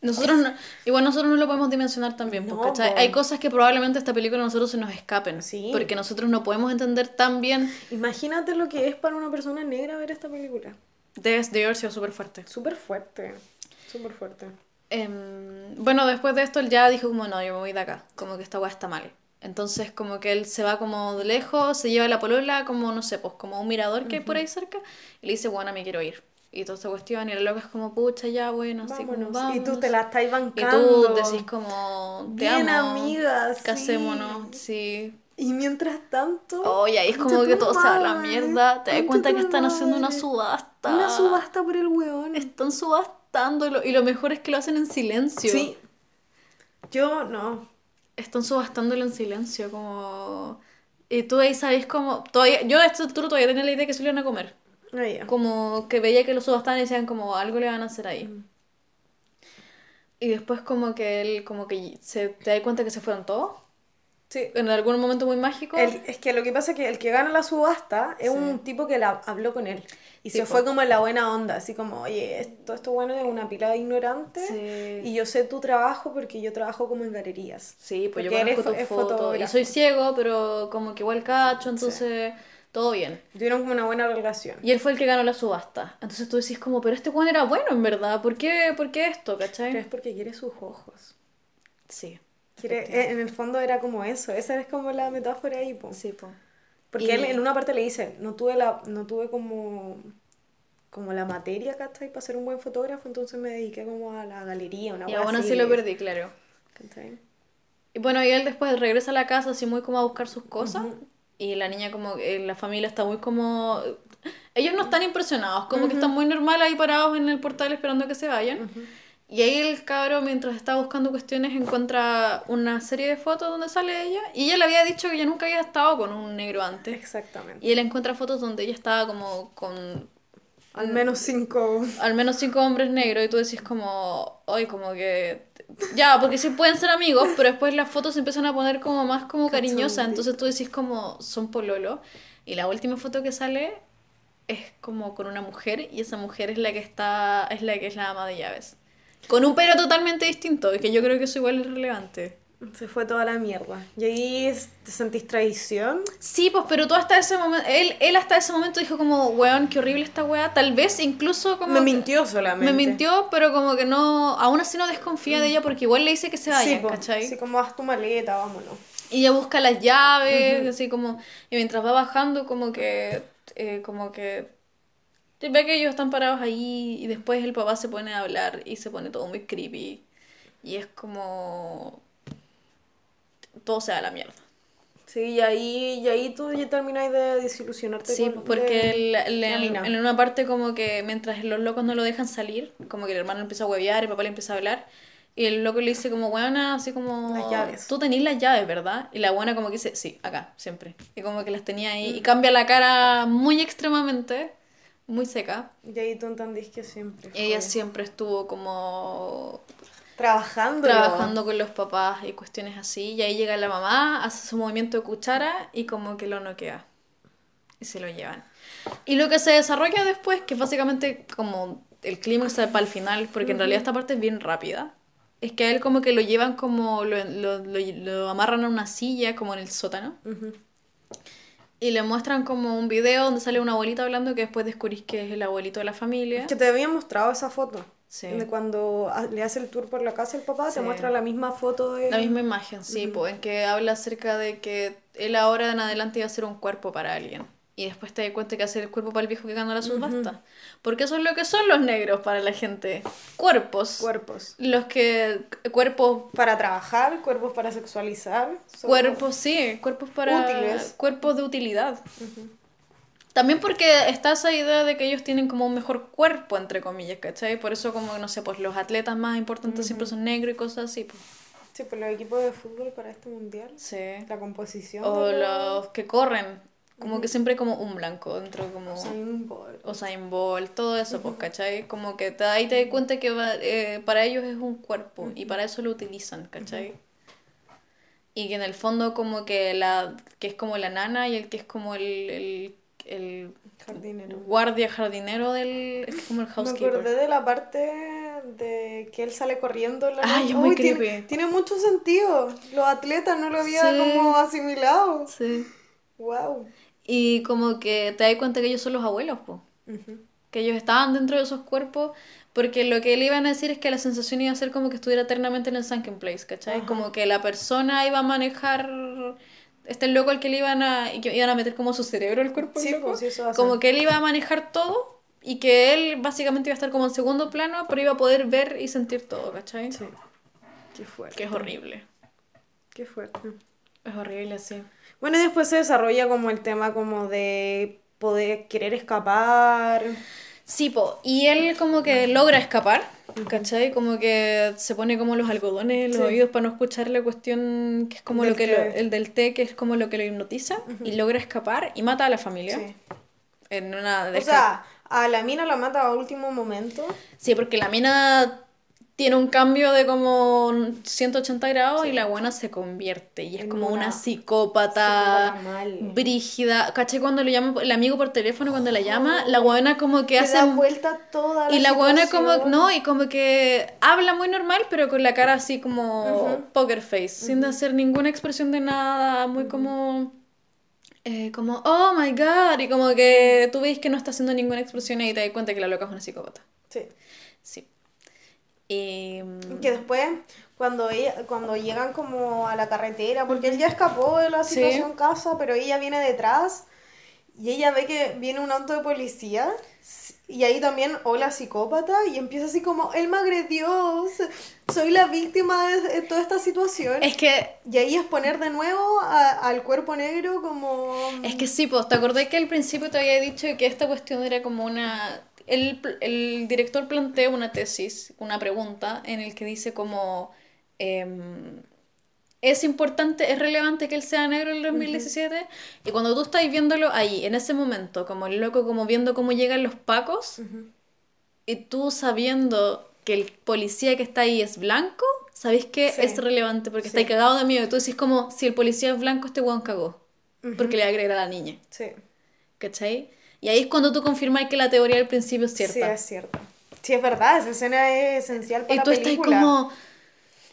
Nosotros no, igual nosotros no lo podemos dimensionar también, No, porque hay cosas que probablemente esta película a nosotros se nos escapen, Sí. porque nosotros no podemos entender tan bien. Imagínate lo que es para una persona negra ver esta película. Debe de haber sido súper fuerte. Súper fuerte, súper fuerte. Em, bueno, después de esto él ya dijo como, no, yo me voy de acá, como que esta weá está mal. Entonces como que él se va como de lejos, se lleva la polola como, no sé, pues como un mirador que hay por ahí cerca, y le dice, bueno, me quiero ir. Y toda esta cuestión, y el loco es como, pucha, ya, bueno, así como, Vámonos. Y tú te la estás Y bancando. tú decís como, te Bien, amo, amiga, sí. casémonos, sí. Y mientras tanto... Oye, ahí es como que todo se va a la madre, mierda. Te das cuenta que están haciendo una madre. subasta. Una subasta por el weón. Están subastando y lo, y lo mejor es que lo hacen en silencio. Sí. Yo no. Están subastándolo en silencio, como... Y tú ahí sabes como... Todavía, yo a esta altura todavía tenía la idea que se lo iban a comer. Ah, ya. Como que veía que lo subastaban y decían como algo le van a hacer ahí. Mm. Y después como que él, como que se, te das cuenta que se fueron todos. Sí. En algún momento muy mágico. El- es que lo que pasa es que el que gana la subasta es Sí. un tipo que la, habló con él. Y Sí, se fue como en la buena onda, así como, oye, esto, esto bueno es una pila de ignorantes. Sí. Y yo sé tu trabajo porque yo trabajo como en galerías. Sí, pues yo Porque él conozco es tu foto. Y soy ciego, pero como que igual cacho, entonces todo bien. Tuvieron como una buena relación. Y él fue el que ganó la subasta. Entonces tú decís como, pero este Juan era bueno en verdad. ¿Por qué, ¿Por qué esto, Pero cachai? es porque quiere sus ojos. Sí. Quiere, eh, en el fondo era como eso. Esa es como la metáfora ahí, po. Sí, po. Porque Y- él en una parte le dice, no tuve la, no tuve como, como la materia, ¿cachai? Para ser un buen fotógrafo, entonces me dediqué como a la galería, una Y aún así así, lo perdí, claro. ¿cachai? Y bueno, y él después regresa a la casa así muy como a buscar sus cosas. Y la niña como, eh, la familia está muy como... Ellos no están impresionados, como que están muy normal ahí parados en el portal esperando que se vayan. Y ahí el cabro, mientras está buscando cuestiones, encuentra una serie de fotos donde sale ella. Y ella le había dicho que ella nunca había estado con un negro antes. Exactamente. Y él encuentra fotos donde ella estaba como con Al menos cinco. al menos cinco hombres negros y tú decís como, hoy como que... Ya, porque sí pueden ser amigos, pero después las fotos se empiezan a poner como más como cariñosas, entonces tú decís como, son pololo. Y la última foto que sale es como con una mujer y esa mujer es la que está, es la que es la ama de llaves. Con un pelo totalmente distinto, y que yo creo que eso igual es relevante. Se fue toda la mierda. Y ahí te sentís traición. Sí, pues, pero tú hasta ese momento, él, él hasta ese momento dijo como, weón, qué horrible esta weá, tal vez incluso como... Me mintió solamente. Me mintió, pero como que no, aún así no desconfía de ella porque igual le dice que se Sí, vayan, po. ¿cachai? Sí, como haz tu maleta, vámonos. Y ella busca las llaves, así como, y mientras va bajando como que, eh, como que, ve que ellos están parados ahí y después el papá se pone a hablar y se pone todo muy creepy y es como, todo se da a la mierda. Sí, y ahí, y ahí tú ya termináis de desilusionarte Sí, con- porque de- el- el- en una parte como que mientras los locos no lo dejan salir, como que el hermano empieza a huevear, el papá le empieza a hablar, y el loco le dice como, buena, así como, Las llaves. tú tenés las llaves, ¿verdad? Y la buena como que dice, sí, acá, siempre. Y como que las tenía ahí, Mm. y cambia la cara muy extremadamente, muy seca. Y ahí tú entendís que siempre Y ella fue siempre estuvo como Trabajando. trabajando con los papás y cuestiones así, y ahí llega la mamá, hace su movimiento de cuchara y como que lo noquea. Y se lo llevan. Y lo que se desarrolla después, que básicamente como el clímax para el final, porque en realidad esta parte es bien rápida, es que a él como que lo llevan como, lo, lo, lo, lo amarran a una silla como en el sótano. Ujú. Y le muestran como un video donde sale una abuelita hablando que después descubrís que es el abuelito de la familia. Que te había mostrado esa foto. Sí. De cuando le hace el tour por la casa el papá, Sí. te muestra la misma foto de... La misma imagen, sí, po, en que habla acerca de que él ahora en adelante iba a ser un cuerpo para alguien. Y después te das cuenta que hace el cuerpo para el viejo que gana la subasta. Porque eso es lo que son los negros para la gente. Cuerpos. Cuerpos. los que... Cuerpos... Para trabajar, cuerpos para sexualizar. Cuerpos, sí, cuerpos para... Útiles. Cuerpos de utilidad. También porque está esa idea de que ellos tienen como un mejor cuerpo, entre comillas, ¿cachai? Por eso como, no sé, pues los atletas más importantes siempre son negros y cosas así, pues. Sí, pues los equipos de fútbol para este mundial. Sí. La composición. O de los que corren, como que siempre como un blanco dentro, como Usain Bolt. Usain Bolt, todo eso, pues, ¿cachai? Como que te, ahí te das cuenta que va- eh, para ellos es un cuerpo y para eso lo utilizan, ¿cachai? Y que en el fondo como que la que es como la nana y el que es como el, el, el Jardinero. guardia jardinero del... es como el Me housekeeper. acordé de la parte de que él sale corriendo en la Ay, es muy tiene, creepy. tiene mucho sentido. Los atletas no lo había Sí. como asimilado. Sí. Wow. Y como que te das cuenta que ellos son los abuelos, pues. que ellos estaban dentro de esos cuerpos, porque lo que le iban a decir es que la sensación iba a ser como que estuviera eternamente en el sunken place, ¿cachai? Como que la persona iba a manejar, este loco al que le iban a, y que iban a meter como su cerebro el cuerpo, al Sí, loco. pues, sí, eso como que él iba a manejar todo y que él básicamente iba a estar como en segundo plano, pero iba a poder ver y sentir todo, ¿cachai? Sí. Qué fuerte. Que es horrible. Qué fuerte. Es horrible, sí. Bueno, y después se desarrolla como el tema como de poder querer escapar. Sí, po, y él como que logra escapar, ¿cachai? Como que se pone como los algodones en los Sí. oídos para no escuchar la cuestión que es como Del lo que lo- el del té, que es como lo que lo hipnotiza, y logra escapar y mata a la familia. Sí. En una O sea, a la mina la mata a último momento. Sí, porque la mina tiene un cambio de como 180 grados y la buena se convierte y es En como una una psicópata, brígida. ¿Cachai? Cuando le llama el amigo por teléfono, cuando la llama, la buena como que hace... da vuelta toda la Y la buena como, no, y como que habla muy normal, pero con la cara así como poker face, sin hacer ninguna expresión de nada, muy como, eh, como, oh my god, y como que tú veis que no está haciendo ninguna expresión y te das cuenta que la loca es una psicópata. Sí. Mm, Que después, cuando ella, cuando llegan como a la carretera, porque él ya escapó de la Sí. situación casa, pero ella viene detrás y ella ve que viene un auto de policía y ahí también, hola psicópata, y empieza así como, él me agredió, soy la víctima de, de toda esta situación. es que Y ahí es poner de nuevo a- al cuerpo negro como... Es que sí, pues, ¿te acordás que al principio te había dicho que esta cuestión era como una... El, el director plantea una tesis, una pregunta, en el que dice como... em, es importante, es relevante que él sea negro en el 2017 y cuando tú estás viéndolo ahí, en ese momento, como el loco, como viendo cómo llegan los pacos y tú sabiendo que el policía que está ahí es blanco, sabéis que Sí. es relevante porque Sí. estáis cagado de miedo y tú decís como, si el policía es blanco, este weón cagó porque le va a la niña. Sí, ¿Cachai? Y ahí es cuando tú confirmas que la teoría del principio es sí, cierta. es cierto. Sí, es verdad, esa escena es esencial para y la tú estás como...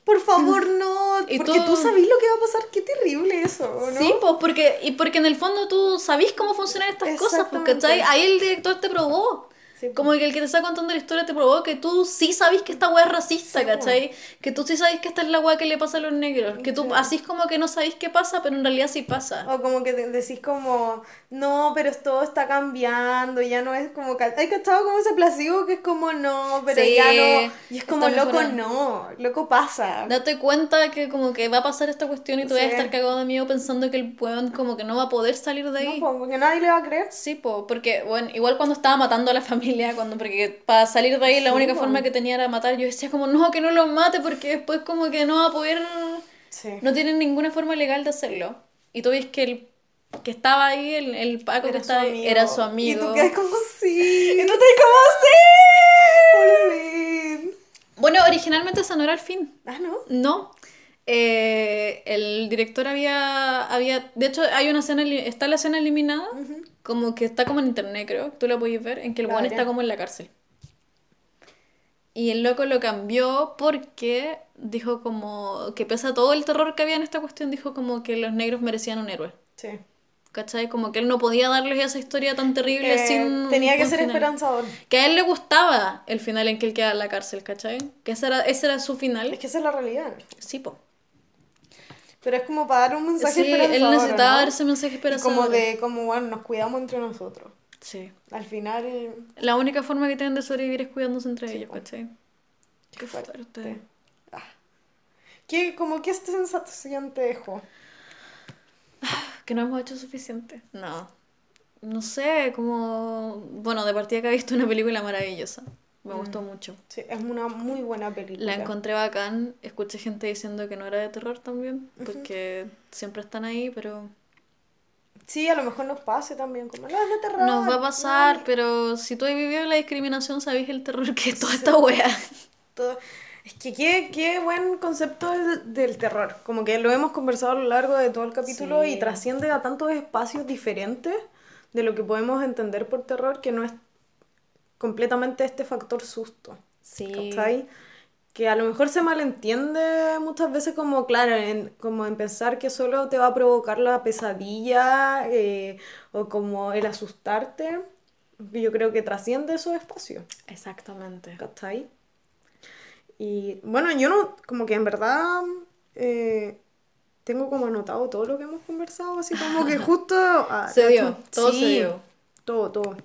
Por favor, no. Y porque tú- tú sabes lo que va a pasar. Qué terrible eso, ¿no? Sí, pues porque, y porque en el fondo tú sabís cómo funcionan estas cosas. ¿cachai? Ahí el director te probó. Sí, pues. Como que el que te está contando la historia te probó que tú sí sabís que esta weá es racista, Sí. ¿cachai? Que tú sí sabís que esta es la weá que le pasa a los negros. Que tú Sí. así es como que no sabís qué pasa, pero en realidad sí pasa. O como que decís como, no, pero todo está cambiando, ya no es como... ¿Hay cachado como ese placebo que es como, no, pero ya no? Y es como, loco, mejorando. no, loco pasa. Date cuenta que como que va a pasar esta cuestión y tú vas a estar cagado de miedo pensando que el weón como que no va a poder salir de ahí. No, po, porque nadie le va a creer. Sí, po, porque, bueno, igual cuando estaba matando a la familia, cuando porque para salir de ahí la Sí, única forma que tenía era matar, yo decía como, no, que no lo mate, porque después como que no va a poder, Sí. no tienen ninguna forma legal de hacerlo. Y tú ves que el que estaba ahí, el, el Paco que Era su estaba ahí, era su amigo. Y tú quedas como, sí. Y tú como, fin. Bueno, originalmente esa no era el fin. Ah, ¿no? No. Eh, el director había, había, de hecho hay una escena, está la escena eliminada, como que está como en internet creo, tú la podéis ver, en que el buen veré. está como en la cárcel. Y el loco lo cambió porque dijo como que pese a todo el terror que había en esta cuestión, dijo como que los negros merecían un héroe. Sí. ¿cachai? Como que él no podía darles esa historia tan terrible Eh, sin... tenía que ser final. esperanzador. Que a él le gustaba el final en que él queda en la cárcel, ¿cachai? Que ese era, ese era su final. Es que esa es la realidad. Sí, po. Pero es como para dar un mensaje Sí, esperanzador. él necesitaba ¿no? dar ese mensaje Y esperanzador. como de, como, bueno, nos cuidamos entre nosotros. Sí. Al final, La única forma que tienen de sobrevivir es cuidándose entre ellos, po. ¿cachai? qué fuerte. fuerte. Ah. ¿Qué, como, ¿Qué sensación te dejó? Que no hemos hecho suficiente. No. No sé, como... Bueno, de partida que he visto una película maravillosa. Me gustó mucho. Sí, es una muy buena película. La encontré bacán. Escuché gente diciendo que no era de terror también. Porque siempre están ahí, pero... Sí, a lo mejor nos pase también, como, no, es de terror. Nos va a pasar, no". pero si tú has vivido la discriminación, sabéis el terror que es toda esta wea. Todo- Es que qué, qué buen concepto del, del terror. Como que lo hemos conversado a lo largo de todo el capítulo Sí. y trasciende a tantos espacios diferentes de lo que podemos entender por terror que no es completamente este factor susto. Sí. ¿Cachai? Que a lo mejor se malentiende muchas veces como, claro, en, como en pensar que solo te va a provocar la pesadilla eh, o como el asustarte. Yo creo que trasciende esos espacios. Exactamente. ¿Cachai? Y bueno, yo no, como que en verdad eh, tengo como anotado todo lo que hemos conversado, así como que justo... ah, Se dio, todo se sí, dio. Todo, todo.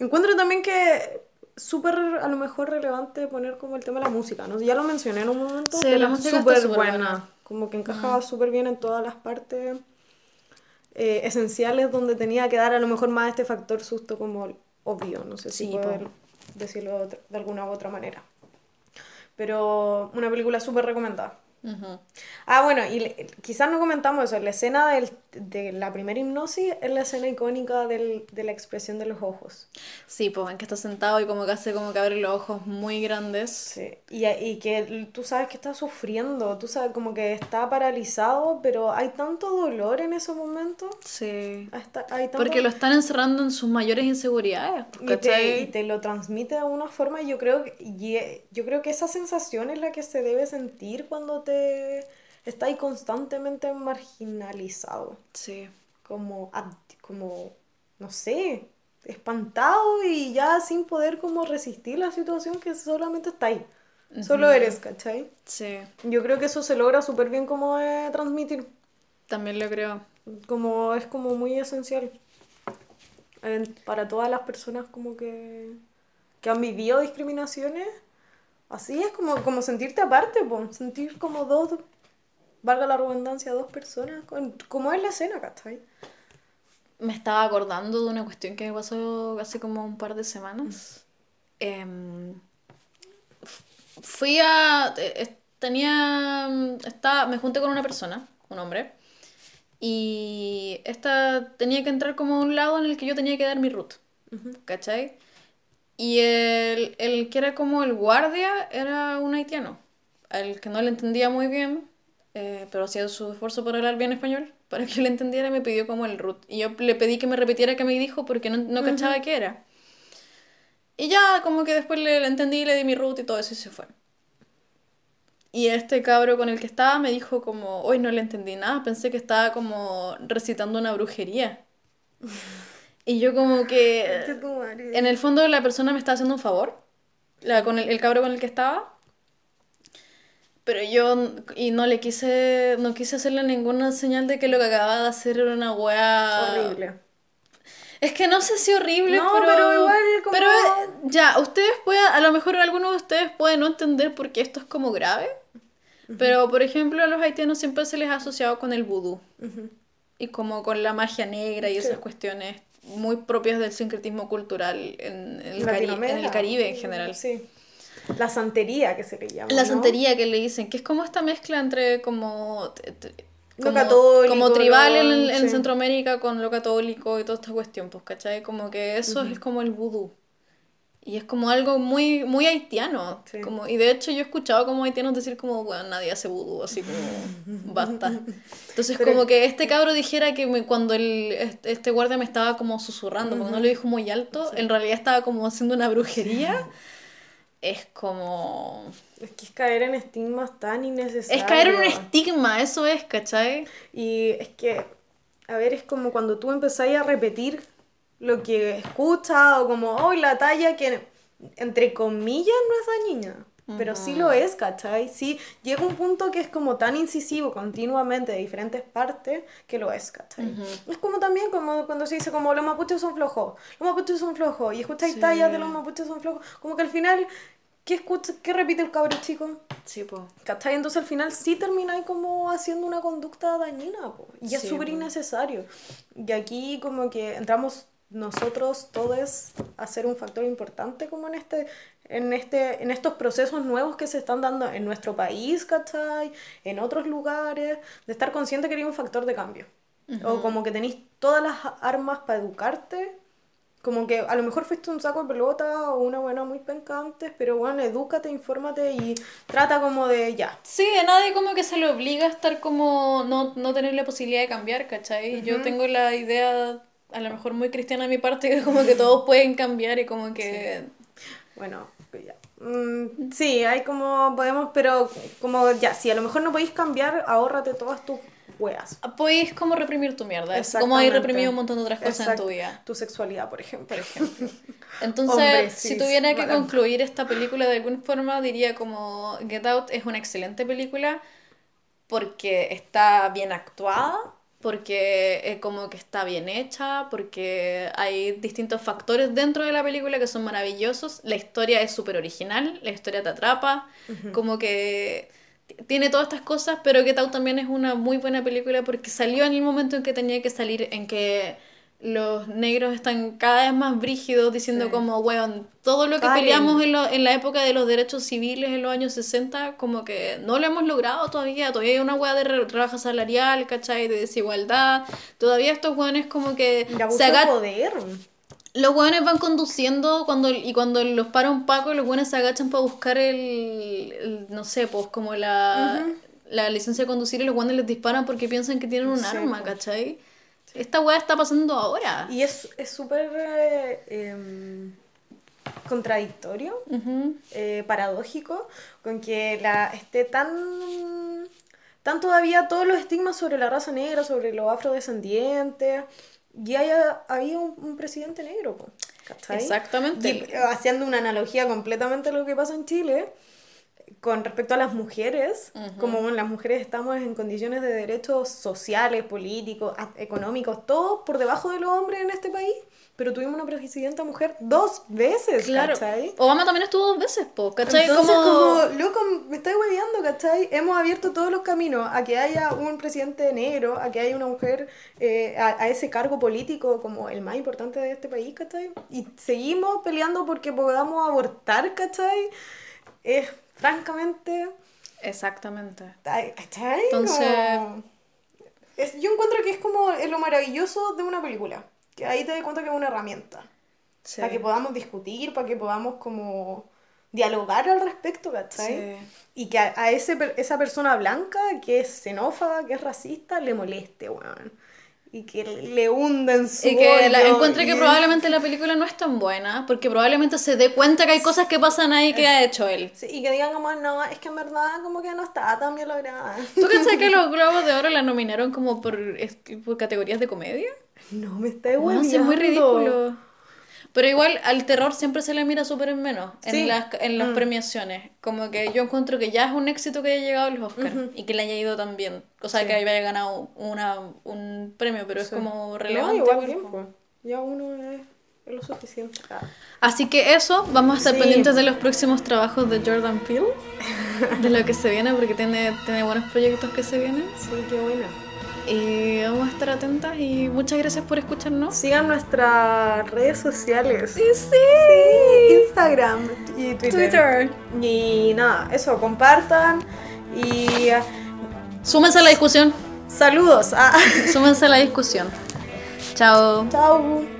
Encuentro también que súper a lo mejor relevante poner como el tema de la música, ¿no? Ya lo mencioné en un momento, Sí, la música súper buena. buena. Como que encajaba súper bien en todas las partes eh, esenciales donde tenía que dar a lo mejor más este factor susto como obvio, no sé si Sí, po. decirlo de alguna u otra manera. Pero una película súper recomendada. Ujú. Ah, bueno, y le- quizás no comentamos eso, la escena del- de la primera hipnosis es la escena icónica del- de la expresión de los ojos. Sí, pues en que está sentado y como que hace como que abre los ojos muy grandes. Sí, y, y que tú sabes que está sufriendo, tú sabes como que está paralizado, pero hay tanto dolor en ese momento. Sí. Hay, ta- hay tanto- Porque lo están encerrando en sus mayores inseguridades. pues, y te, y te lo transmite de una forma, yo creo, que- yo creo que esa sensación es la que se debe sentir cuando te está ahí constantemente marginalizado. Sí. como, como, no sé, espantado y ya sin poder como resistir la situación que solamente está ahí. Solo eres, ¿cachai? Sí. Yo creo que eso se logra súper bien como de transmitir, También lo creo. como es como muy esencial en- para todas las personas como que, que han vivido discriminaciones. Así es como, como sentirte aparte, po, sentir como dos, valga la redundancia, dos personas, con- como es la escena, ¿cachai? Me estaba acordando de una cuestión que me pasó hace como un par de semanas. Em, f- fui a... eh, eh, Tenía... Estaba, me junté con una persona, un hombre, y esta tenía que entrar como a un lado en el que yo tenía que dar mi root, ¿cachai? Y el, el que era como el guardia era un haitiano, al que no le entendía muy bien, eh, pero hacía su esfuerzo por hablar bien español, para que le entendiera me pidió como el root. Y yo le pedí que me repitiera qué me dijo porque no, no cachaba qué era. Y ya como que después le, le entendí, le di mi root y todo eso y se fue. Y este cabro con el que estaba me dijo como, hoy no le entendí nada, pensé que estaba como recitando una brujería. Y yo como que... En el fondo la persona me estaba haciendo un favor, la, con el, el cabro con el que estaba, pero yo y no le quise, no quise hacerle ninguna señal de que lo que acababa de hacer era una weá... Horrible. Es que no sé si horrible, No, pero... pero igual como- Pero ya, ustedes pueden, a lo mejor algunos de ustedes pueden no entender por qué esto es como grave, pero por ejemplo a los haitianos siempre se les ha asociado con el vudú y como con la magia negra y esas Sí. cuestiones muy propias del sincretismo cultural en, en el, Cari- en el. Caribe en general. Sí. La santería que se le llama. La ¿no? santería que le dicen, que es como esta mezcla entre como, como, católico, como tribal en, lo- en sí. Centroamérica con lo católico y toda esta cuestión, pues, ¿cachai? Como que eso es como el vudú. Y es como algo muy, muy haitiano. Sí. Como, y de hecho yo he escuchado como haitianos decir como, bueno, nadie hace vudú, así como, basta. Entonces Pero- como que este cabro dijera que me- cuando el, este, guardia me estaba como susurrando, porque no lo dijo muy alto, en realidad estaba como haciendo una brujería. Es como... Es que es caer en estigmas tan innecesarios. Es caer en un estigma, eso es, ¿cachai? Y es que a ver, es como cuando tú empezáis a repetir lo que escuchas o como, hoy la talla que entre comillas no es dañina. Pero sí lo es, ¿cachai? Sí, llega un punto que es como tan incisivo continuamente de diferentes partes que lo es, ¿cachai? Es como también como cuando se dice como los mapuches son flojos, los mapuches son flojos, y escucháis Sí. tallas de los mapuches son flojos, como que al final, ¿qué, escucha, qué repite el cabro chico? Sí, po. ¿Cachai? Entonces al final sí termináis como haciendo una conducta dañina, po. y es Sí, súper po. innecesario. Y aquí como que entramos nosotros todos a ser un factor importante como en este, en este, en estos procesos nuevos que se están dando en nuestro país, ¿cachai? En otros lugares, de estar consciente que eres un factor de cambio. O como que tenéis todas las armas para educarte. Como que a lo mejor fuiste un saco de pelota o una buena muy penca antes, pero bueno, edúcate, infórmate y trata como de ya. Sí, a nadie como que se le obliga a estar como no, no tener la posibilidad de cambiar, ¿cachai? Yo tengo la idea, a lo mejor muy cristiana de mi parte, que como que todos pueden cambiar y como que... Bueno, pues ya. Mm, sí, hay como podemos, pero como ya, si a lo mejor no podéis cambiar, ahórrate todas tus weas. Podéis como reprimir tu mierda, es como hay reprimido un montón de otras cosas Exacto. en tu vida. Tu sexualidad, por ejemplo. por ejemplo. Entonces, Hombre, si tuviera que concluir esta película de alguna forma, diría como Get Out es una excelente película porque está bien actuada, porque eh, como que está bien hecha, porque hay distintos factores dentro de la película que son maravillosos, la historia es súper original, la historia te atrapa, como que tiene todas estas cosas, pero Get Out también es una muy buena película porque salió en el momento en que tenía que salir, en que los negros están cada vez más brígidos diciendo Sí. como, weón, todo lo que Paren. peleamos en, lo- en la época de los derechos civiles en los años 60, como que no lo hemos logrado todavía, todavía hay una weá de re- rebaja salarial, ¿cachai? De desigualdad, todavía estos weones como que se agachan poder. los hueones van conduciendo cuando, y cuando los para un paco, los hueones se agachan para buscar el, el- no sé, pues como la, la licencia de conducir y los hueones les disparan porque piensan que tienen un Sí, arma, po. ¿cachai? Esta hueá está pasando ahora. Y es es súper eh, em, contradictorio, eh, paradójico, con que la esté tan, tan todavía todos los estigmas sobre la raza negra, sobre los afrodescendientes, y haya había un, un presidente negro. Exactamente. Y, eh, haciendo una analogía completamente a lo que pasa en Chile, con respecto a las mujeres, como bueno, las mujeres estamos en condiciones de derechos sociales, políticos, económicos, todos por debajo de los hombres en este país, pero tuvimos una presidenta mujer dos veces, Claro. ¿cachai? Obama también estuvo dos veces, po, ¿cachai? Entonces, como... como, loco, me estoy hueveando, ¿cachai? Hemos abierto todos los caminos a que haya un presidente negro, a que haya una mujer eh, a, a ese cargo político como el más importante de este país, ¿cachai? Y seguimos peleando porque podamos abortar, ¿cachai? Es francamente, Exactamente. ¿cachai? Entonces- es- yo encuentro que es como lo maravilloso de una película, que ahí te das cuenta que es una herramienta Sí. para que podamos discutir, para que podamos como dialogar al respecto, ¿cachai? Sí. Y que a, a ese, esa persona blanca que es xenófoba, que es racista, le moleste, weón. Y que le hunda en su Y que la, encuentre que probablemente la película no es tan buena, porque probablemente se dé cuenta que hay cosas que pasan ahí que ha hecho él. Sí, y que digan como, no, es que en verdad como que no está tan bien lograda. ¿Tú crees que los Globos de Oro la nominaron como por, por categorías de comedia? No, me está No, igual. sí, es muy ridículo. Pero igual al terror siempre se le mira súper en menos en Sí. las, en las Mm. premiaciones. Como que yo encuentro que ya es un éxito que haya llegado a los Oscars y que le haya ido tan bien. O sea, Sí. que haya ganado una, un premio, pero es Sí. como No, relevante. igual igual, bien, po. pues. Ya uno es, es lo suficiente. Ah. Así que eso, vamos a estar pendientes de los próximos trabajos de Jordan Peele, de lo que se viene, porque tiene, tiene buenos proyectos que se vienen. Sí, qué buena. Y vamos a estar atentas y muchas gracias por escucharnos. Sigan nuestras redes sociales. Sí, sí. Instagram y Twitter. Twitter. Y nada, eso, compartan. Y Súmense a la discusión. saludos. Ah, Súmense a la discusión. Chao. chao.